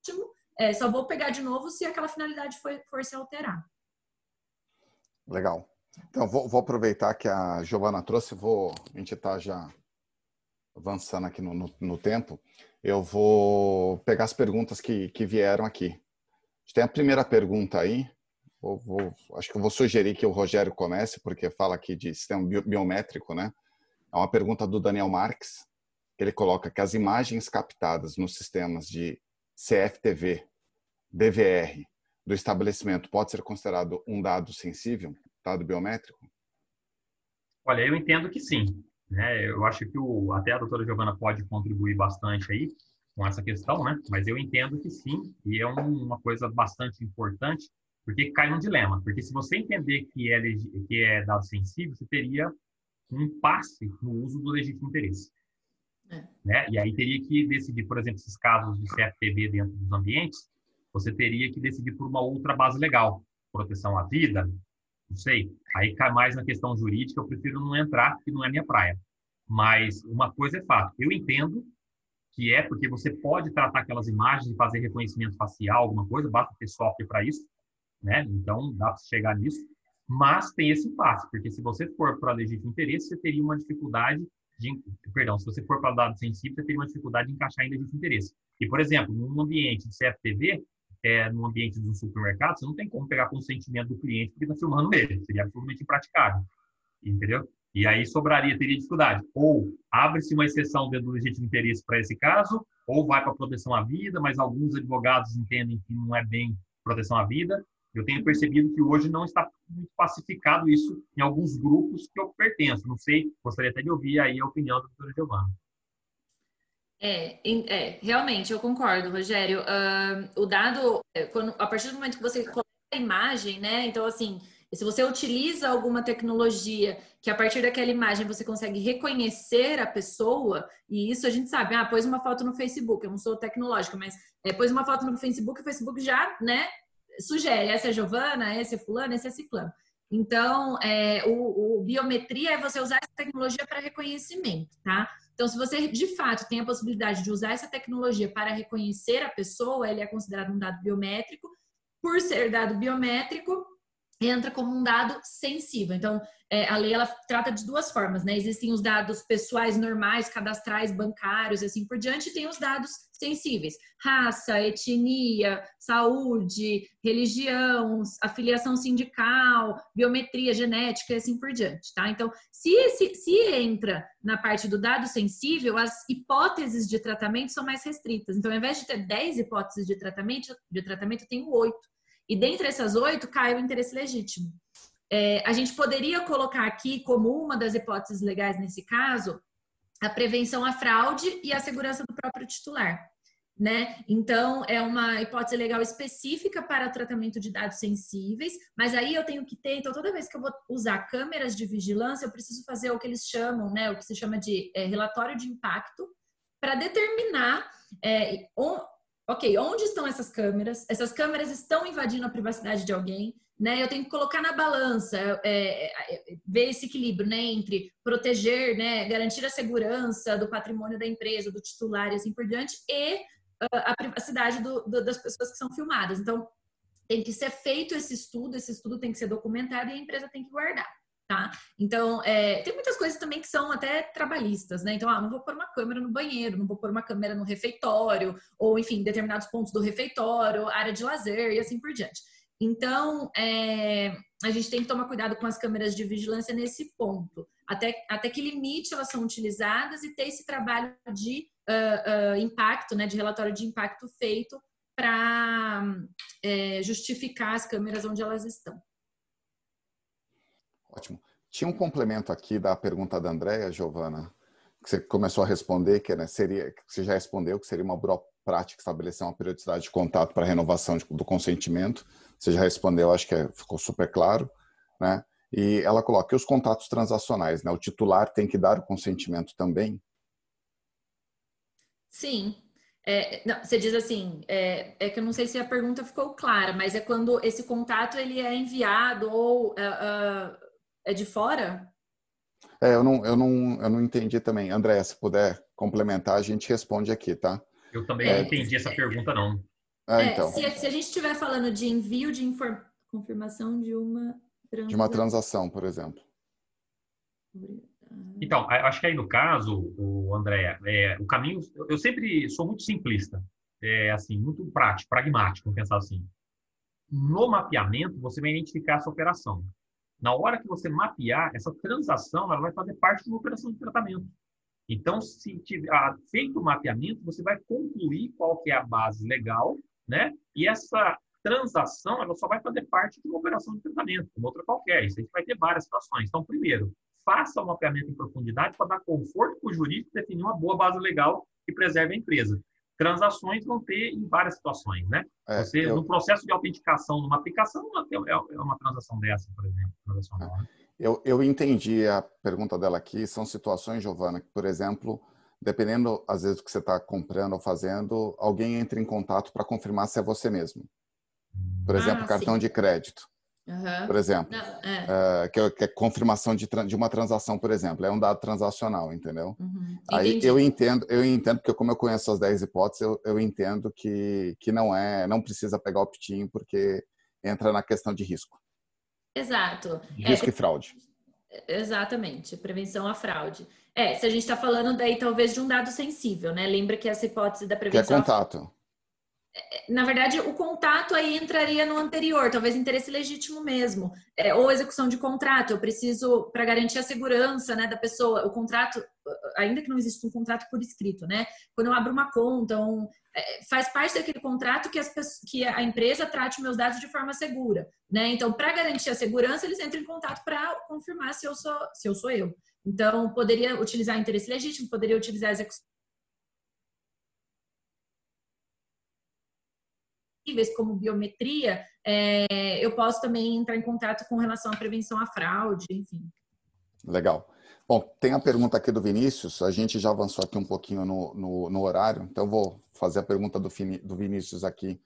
ótimo. É, só vou pegar de novo se aquela finalidade for, for se alterar. Legal. Então, vou, vou aproveitar que a Giovana trouxe, vou, a gente está já avançando aqui no, no, no tempo eu vou pegar as perguntas que, que vieram aqui. Tem a primeira pergunta aí. Vou, vou, acho que eu vou sugerir que o Rogério comece, porque fala aqui de sistema biométrico, né? É uma pergunta do Daniel Marques. ele coloca que as imagens captadas nos sistemas de CFTV, DVR do estabelecimento pode ser considerado um dado sensível, dado biométrico? Olha, eu entendo que sim. Né? Eu acho que o, até a doutora Giovana pode contribuir bastante aí com essa questão, né? mas eu entendo que sim, e é um, uma coisa bastante importante, porque cai num dilema. Porque se você entender que é, que é dado sensível, você teria um impasse no uso do legítimo interesse. É. Né? E aí teria que decidir, por exemplo, esses casos de CFTV dentro dos ambientes, você teria que decidir por uma outra base legal, proteção à vida, não sei. Aí cai mais na questão jurídica, eu prefiro não entrar, porque não é minha praia. Mas uma coisa é fato, eu entendo que é porque você pode tratar aquelas imagens e fazer reconhecimento facial, alguma coisa, basta ter software para isso, né? Então dá para chegar nisso. Mas tem esse impasse, porque se você for para legítimo interesse, você teria uma dificuldade de, perdão, se você for para dados sensíveis, você teria uma dificuldade de encaixar em legítimo interesse. E, por exemplo, num ambiente de CFTV, é, no ambiente de um supermercado, você não tem como pegar consentimento do cliente porque está filmando ele. Seria absolutamente impraticável. Entendeu? E aí sobraria, teria dificuldade. Ou abre-se uma exceção dentro do legítimo interesse para esse caso, ou vai para proteção à vida, mas alguns advogados entendem que não é bem proteção à vida. Eu tenho percebido que hoje não está muito pacificado isso em alguns grupos que eu pertenço. Não sei, gostaria até de ouvir aí a opinião da doutora Giovana. É, é, realmente, eu concordo, Rogério. Uh, o dado, é, quando, a partir do momento que você coloca a imagem, né? Então, assim, se você utiliza alguma tecnologia que a partir daquela imagem você consegue reconhecer a pessoa, e isso a gente sabe, ah, pôs uma foto no Facebook, eu não sou tecnológica, mas é, pôs uma foto no Facebook, o Facebook já, né, sugere, essa é Giovana, essa é fulano, esse é ciclano. Então, é, o, o biometria é você usar essa tecnologia para reconhecimento, tá? Então, se você de fato tem a possibilidade de usar essa tecnologia para reconhecer a pessoa, ele é considerado um dado biométrico. Por ser dado biométrico, entra como um dado sensível. Então, é, a lei ela trata de duas formas, né? Existem os dados pessoais normais, cadastrais, bancários e assim por diante, e tem os dados sensíveis: raça, etnia, saúde, religião, afiliação sindical, biometria genética e assim por diante, tá? Então, se, esse, se entra na parte do dado sensível, as hipóteses de tratamento são mais restritas. Então, ao invés de ter 10 hipóteses de tratamento, de tratamento eu tenho 8. E dentre essas oito, cai o interesse legítimo. É, a gente poderia colocar aqui como uma das hipóteses legais nesse caso a prevenção à fraude e a segurança do próprio titular. Né? Então, é uma hipótese legal específica para o tratamento de dados sensíveis, mas aí eu tenho que ter, então, toda vez que eu vou usar câmeras de vigilância, eu preciso fazer o que eles chamam, né, o que se chama de é, relatório de impacto, para determinar é, ok, onde estão essas câmeras? Essas câmeras estão invadindo a privacidade de alguém, né? Eu tenho que colocar na balança, é, é, é, ver esse equilíbrio, né, entre proteger, né, garantir a segurança do patrimônio da empresa, do titular e assim por diante, e uh, a privacidade do, do, das pessoas que são filmadas. Então, tem que ser feito esse estudo, esse estudo tem que ser documentado e a empresa tem que guardar. Tá? Então, é, tem muitas coisas também que são até trabalhistas, né? Então, ah, não vou pôr uma câmera no banheiro, não vou pôr uma câmera no refeitório, ou enfim, determinados pontos do refeitório, área de lazer e assim por diante. Então, é, a gente tem que tomar cuidado com as câmeras de vigilância nesse ponto. Até, até que limite elas são utilizadas e ter esse trabalho de uh, uh, impacto, né, de relatório de impacto feito para é, justificar as câmeras onde elas estão. Ótimo. Tinha um complemento aqui da pergunta da Andréia, Giovana, que você começou a responder, que né, seria, que você já respondeu, que seria uma boa prática estabelecer uma periodicidade de contato para renovação de, do consentimento. Você já respondeu, acho que é, ficou super claro, né? E ela coloca os contatos transacionais, né? O titular tem que dar o consentimento também? Sim. É, não, você diz assim, é, é, que eu não sei se a pergunta ficou clara, mas é quando esse contato ele é enviado ou uh, uh, é de fora? É, eu não, eu não, eu não entendi também. André, se puder complementar, a gente responde aqui, tá? Eu também é, não entendi essa pergunta, não. Ah, é, então. Se, se, a gente estiver falando de envio de confirmação de uma transação. De uma transação, por exemplo. Então, acho que aí no caso, o André, é, o caminho, eu sempre sou muito simplista, é, assim, muito prático, pragmático, vamos pensar assim. No mapeamento, você vai identificar essa operação. Na hora que você mapear, essa transação ela vai fazer parte de uma operação de tratamento. Então, se tiver feito o mapeamento, você vai concluir qual que é a base legal, né? E essa transação, ela só vai fazer parte de uma operação de tratamento, como outra qualquer. Isso a gente vai ter várias situações. Então, primeiro, faça o mapeamento em profundidade para dar conforto para o jurídico definir uma boa base legal que preserve a empresa. Transações vão ter em várias situações, né? É, Você, eu... no processo de autenticação numa aplicação, é, é uma transação dessa, por exemplo, transacional. Né? Eu, eu entendi a pergunta dela aqui. São situações, Giovana, que, por exemplo, dependendo, às vezes, do que você está comprando ou fazendo, alguém entra em contato para confirmar se é você mesmo. Por exemplo, ah, cartão sim. de crédito. Uhum. Por exemplo, Não, é. Uh, que, é, que, é, confirmação de, de, uma transação, por exemplo, é um dado transacional, entendeu? Uhum. Aí eu entendo, eu entendo, porque como eu conheço as 10 hipóteses, eu, eu entendo que, que não é, não precisa pegar o PTIN, porque entra na questão de risco. Exato. Risco é, e fraude. Exatamente, prevenção à fraude. É, se a gente está falando daí talvez de um dado sensível, né? Lembra que essa hipótese da prevenção. Que é contato na verdade, o contato aí entraria no anterior, talvez interesse legítimo mesmo, é, ou execução de contrato. Eu preciso, para garantir a segurança né, da pessoa, o contrato, ainda que não exista um contrato por escrito, né? Quando eu abro uma conta, um, é, faz parte daquele contrato que, as, que, a empresa trate meus dados de forma segura, né? Então, para garantir a segurança, eles entram em contato para confirmar se eu sou, se eu sou eu. Então, poderia utilizar interesse legítimo, poderia utilizar execução como biometria, é, eu posso também entrar em contato com relação à prevenção à fraude, enfim. Legal. Bom, tem a pergunta aqui do Vinícius, a gente já avançou aqui um pouquinho no, no, no horário, então vou fazer a pergunta do, do Vinícius aqui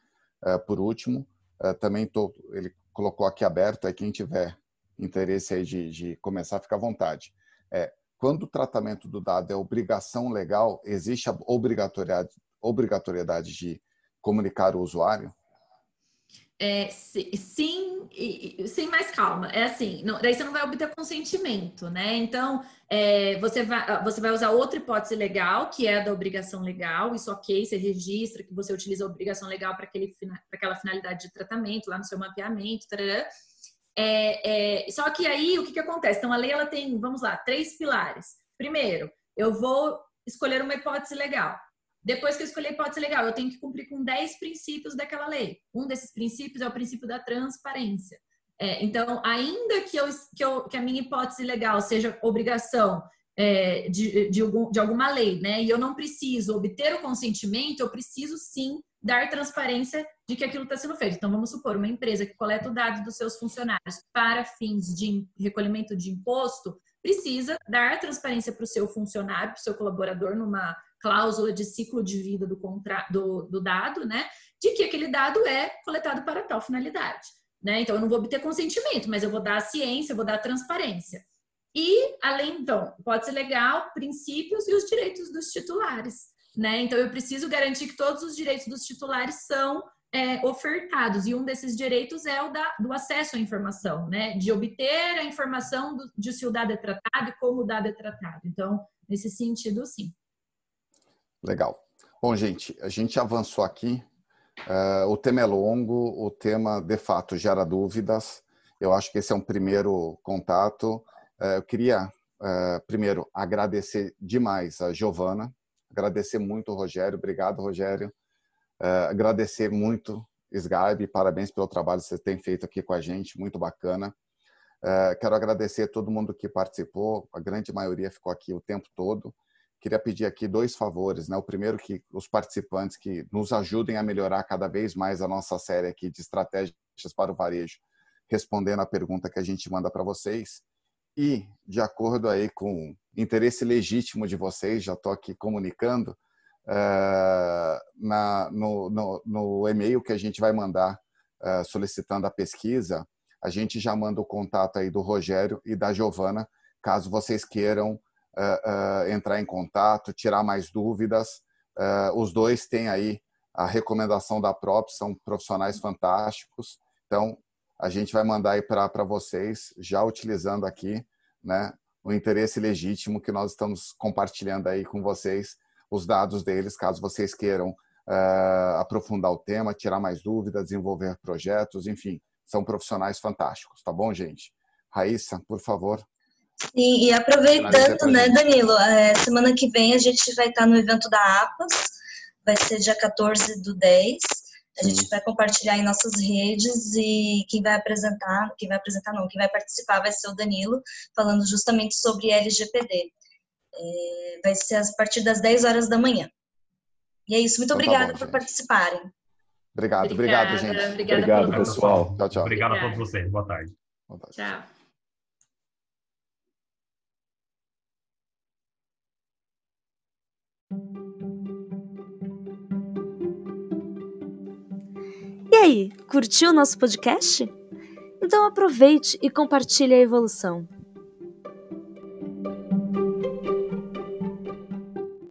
uh, por último. Uh, também tô, ele colocou aqui aberto, aí quem tiver interesse aí de, de começar, fica à vontade. É, quando o tratamento do dado é obrigação legal, existe a obrigatoriedade, obrigatoriedade de comunicar o usuário? É, sim, sim, mais calma. É assim, não, daí você não vai obter consentimento, né? Então, é, você, vai, você vai usar outra hipótese legal, que é a da obrigação legal. Isso, ok, você registra que você utiliza a obrigação legal para aquela finalidade de tratamento, lá no seu mapeamento, É, é, só que aí, o que, que acontece? Então, a lei, ela tem, vamos lá, três pilares. Primeiro, eu vou escolher uma hipótese legal. Depois que eu escolhi a hipótese legal, eu tenho que cumprir com 10 princípios daquela lei. Um desses princípios é o princípio da transparência. É, então, ainda que, eu, que, eu, que, a minha hipótese legal seja obrigação é, de, de, algum, de, alguma lei, né? E eu não preciso obter o consentimento, eu preciso sim dar transparência de que aquilo está sendo feito. Então, vamos supor, uma empresa que coleta o dado dos seus funcionários para fins de recolhimento de imposto, precisa dar transparência para o seu funcionário, para o seu colaborador numa cláusula de ciclo de vida do, contra... do, do dado, né? De que aquele dado é coletado para tal finalidade. Né? Então, eu não vou obter consentimento, mas eu vou dar a ciência, eu vou dar a transparência. E, além, então, pode ser legal, princípios e os direitos dos titulares. Né? Então, eu preciso garantir que todos os direitos dos titulares são é, ofertados. E um desses direitos é o da, do acesso à informação, né? de obter a informação do, de se o dado é tratado e como o dado é tratado. Então, nesse sentido, sim. Legal. Bom, gente, a gente avançou aqui. Uh, o tema é longo, o tema de fato gera dúvidas. Eu acho que esse é um primeiro contato. Uh, eu queria, uh, primeiro, agradecer demais a Giovana, agradecer muito o Rogério. Obrigado, Rogério. agradecer muito, Sgarbi, parabéns pelo trabalho que você tem feito aqui com a gente, muito bacana. quero agradecer a todo mundo que participou, a grande maioria ficou aqui o tempo todo queria pedir aqui dois favores, né? O primeiro que os participantes que nos ajudem a melhorar cada vez mais a nossa série aqui de estratégias para o varejo, respondendo a pergunta que a gente manda para vocês. E de acordo aí com o interesse legítimo de vocês, já estou aqui comunicando uh, na, no, no, no, e-mail que a gente vai mandar uh, solicitando a pesquisa, a gente já manda o contato aí do Rogério e da Giovana, caso vocês queiram uh, entrar em contato, tirar mais dúvidas. Uh, os dois têm aí a recomendação da própria, são profissionais fantásticos. Então, a gente vai mandar aí para vocês, já utilizando aqui né, o interesse legítimo que nós estamos compartilhando aí com vocês, os dados deles, caso vocês queiram uh, aprofundar o tema, tirar mais dúvidas, desenvolver projetos, enfim, são profissionais fantásticos, tá bom, gente? Raíssa, por favor. Sim, e aproveitando, né, Danilo, é, semana que vem a gente vai estar no evento da APAS, vai ser dia 14 do 10. A Sim. gente vai compartilhar em nossas redes e quem vai apresentar, quem vai apresentar não, quem vai participar vai ser o Danilo, falando justamente sobre LGPD. É, vai ser a partir das 10 horas da manhã. E é isso, muito então, tá obrigada tá bom, por participarem. Obrigado, obrigada, obrigado, gente. Obrigada obrigado, pessoal. Tchau, tchau. Obrigado a todos vocês. Boa tarde. Boa tarde. Tchau. E aí, curtiu o nosso podcast? Então aproveite e compartilhe a evolução.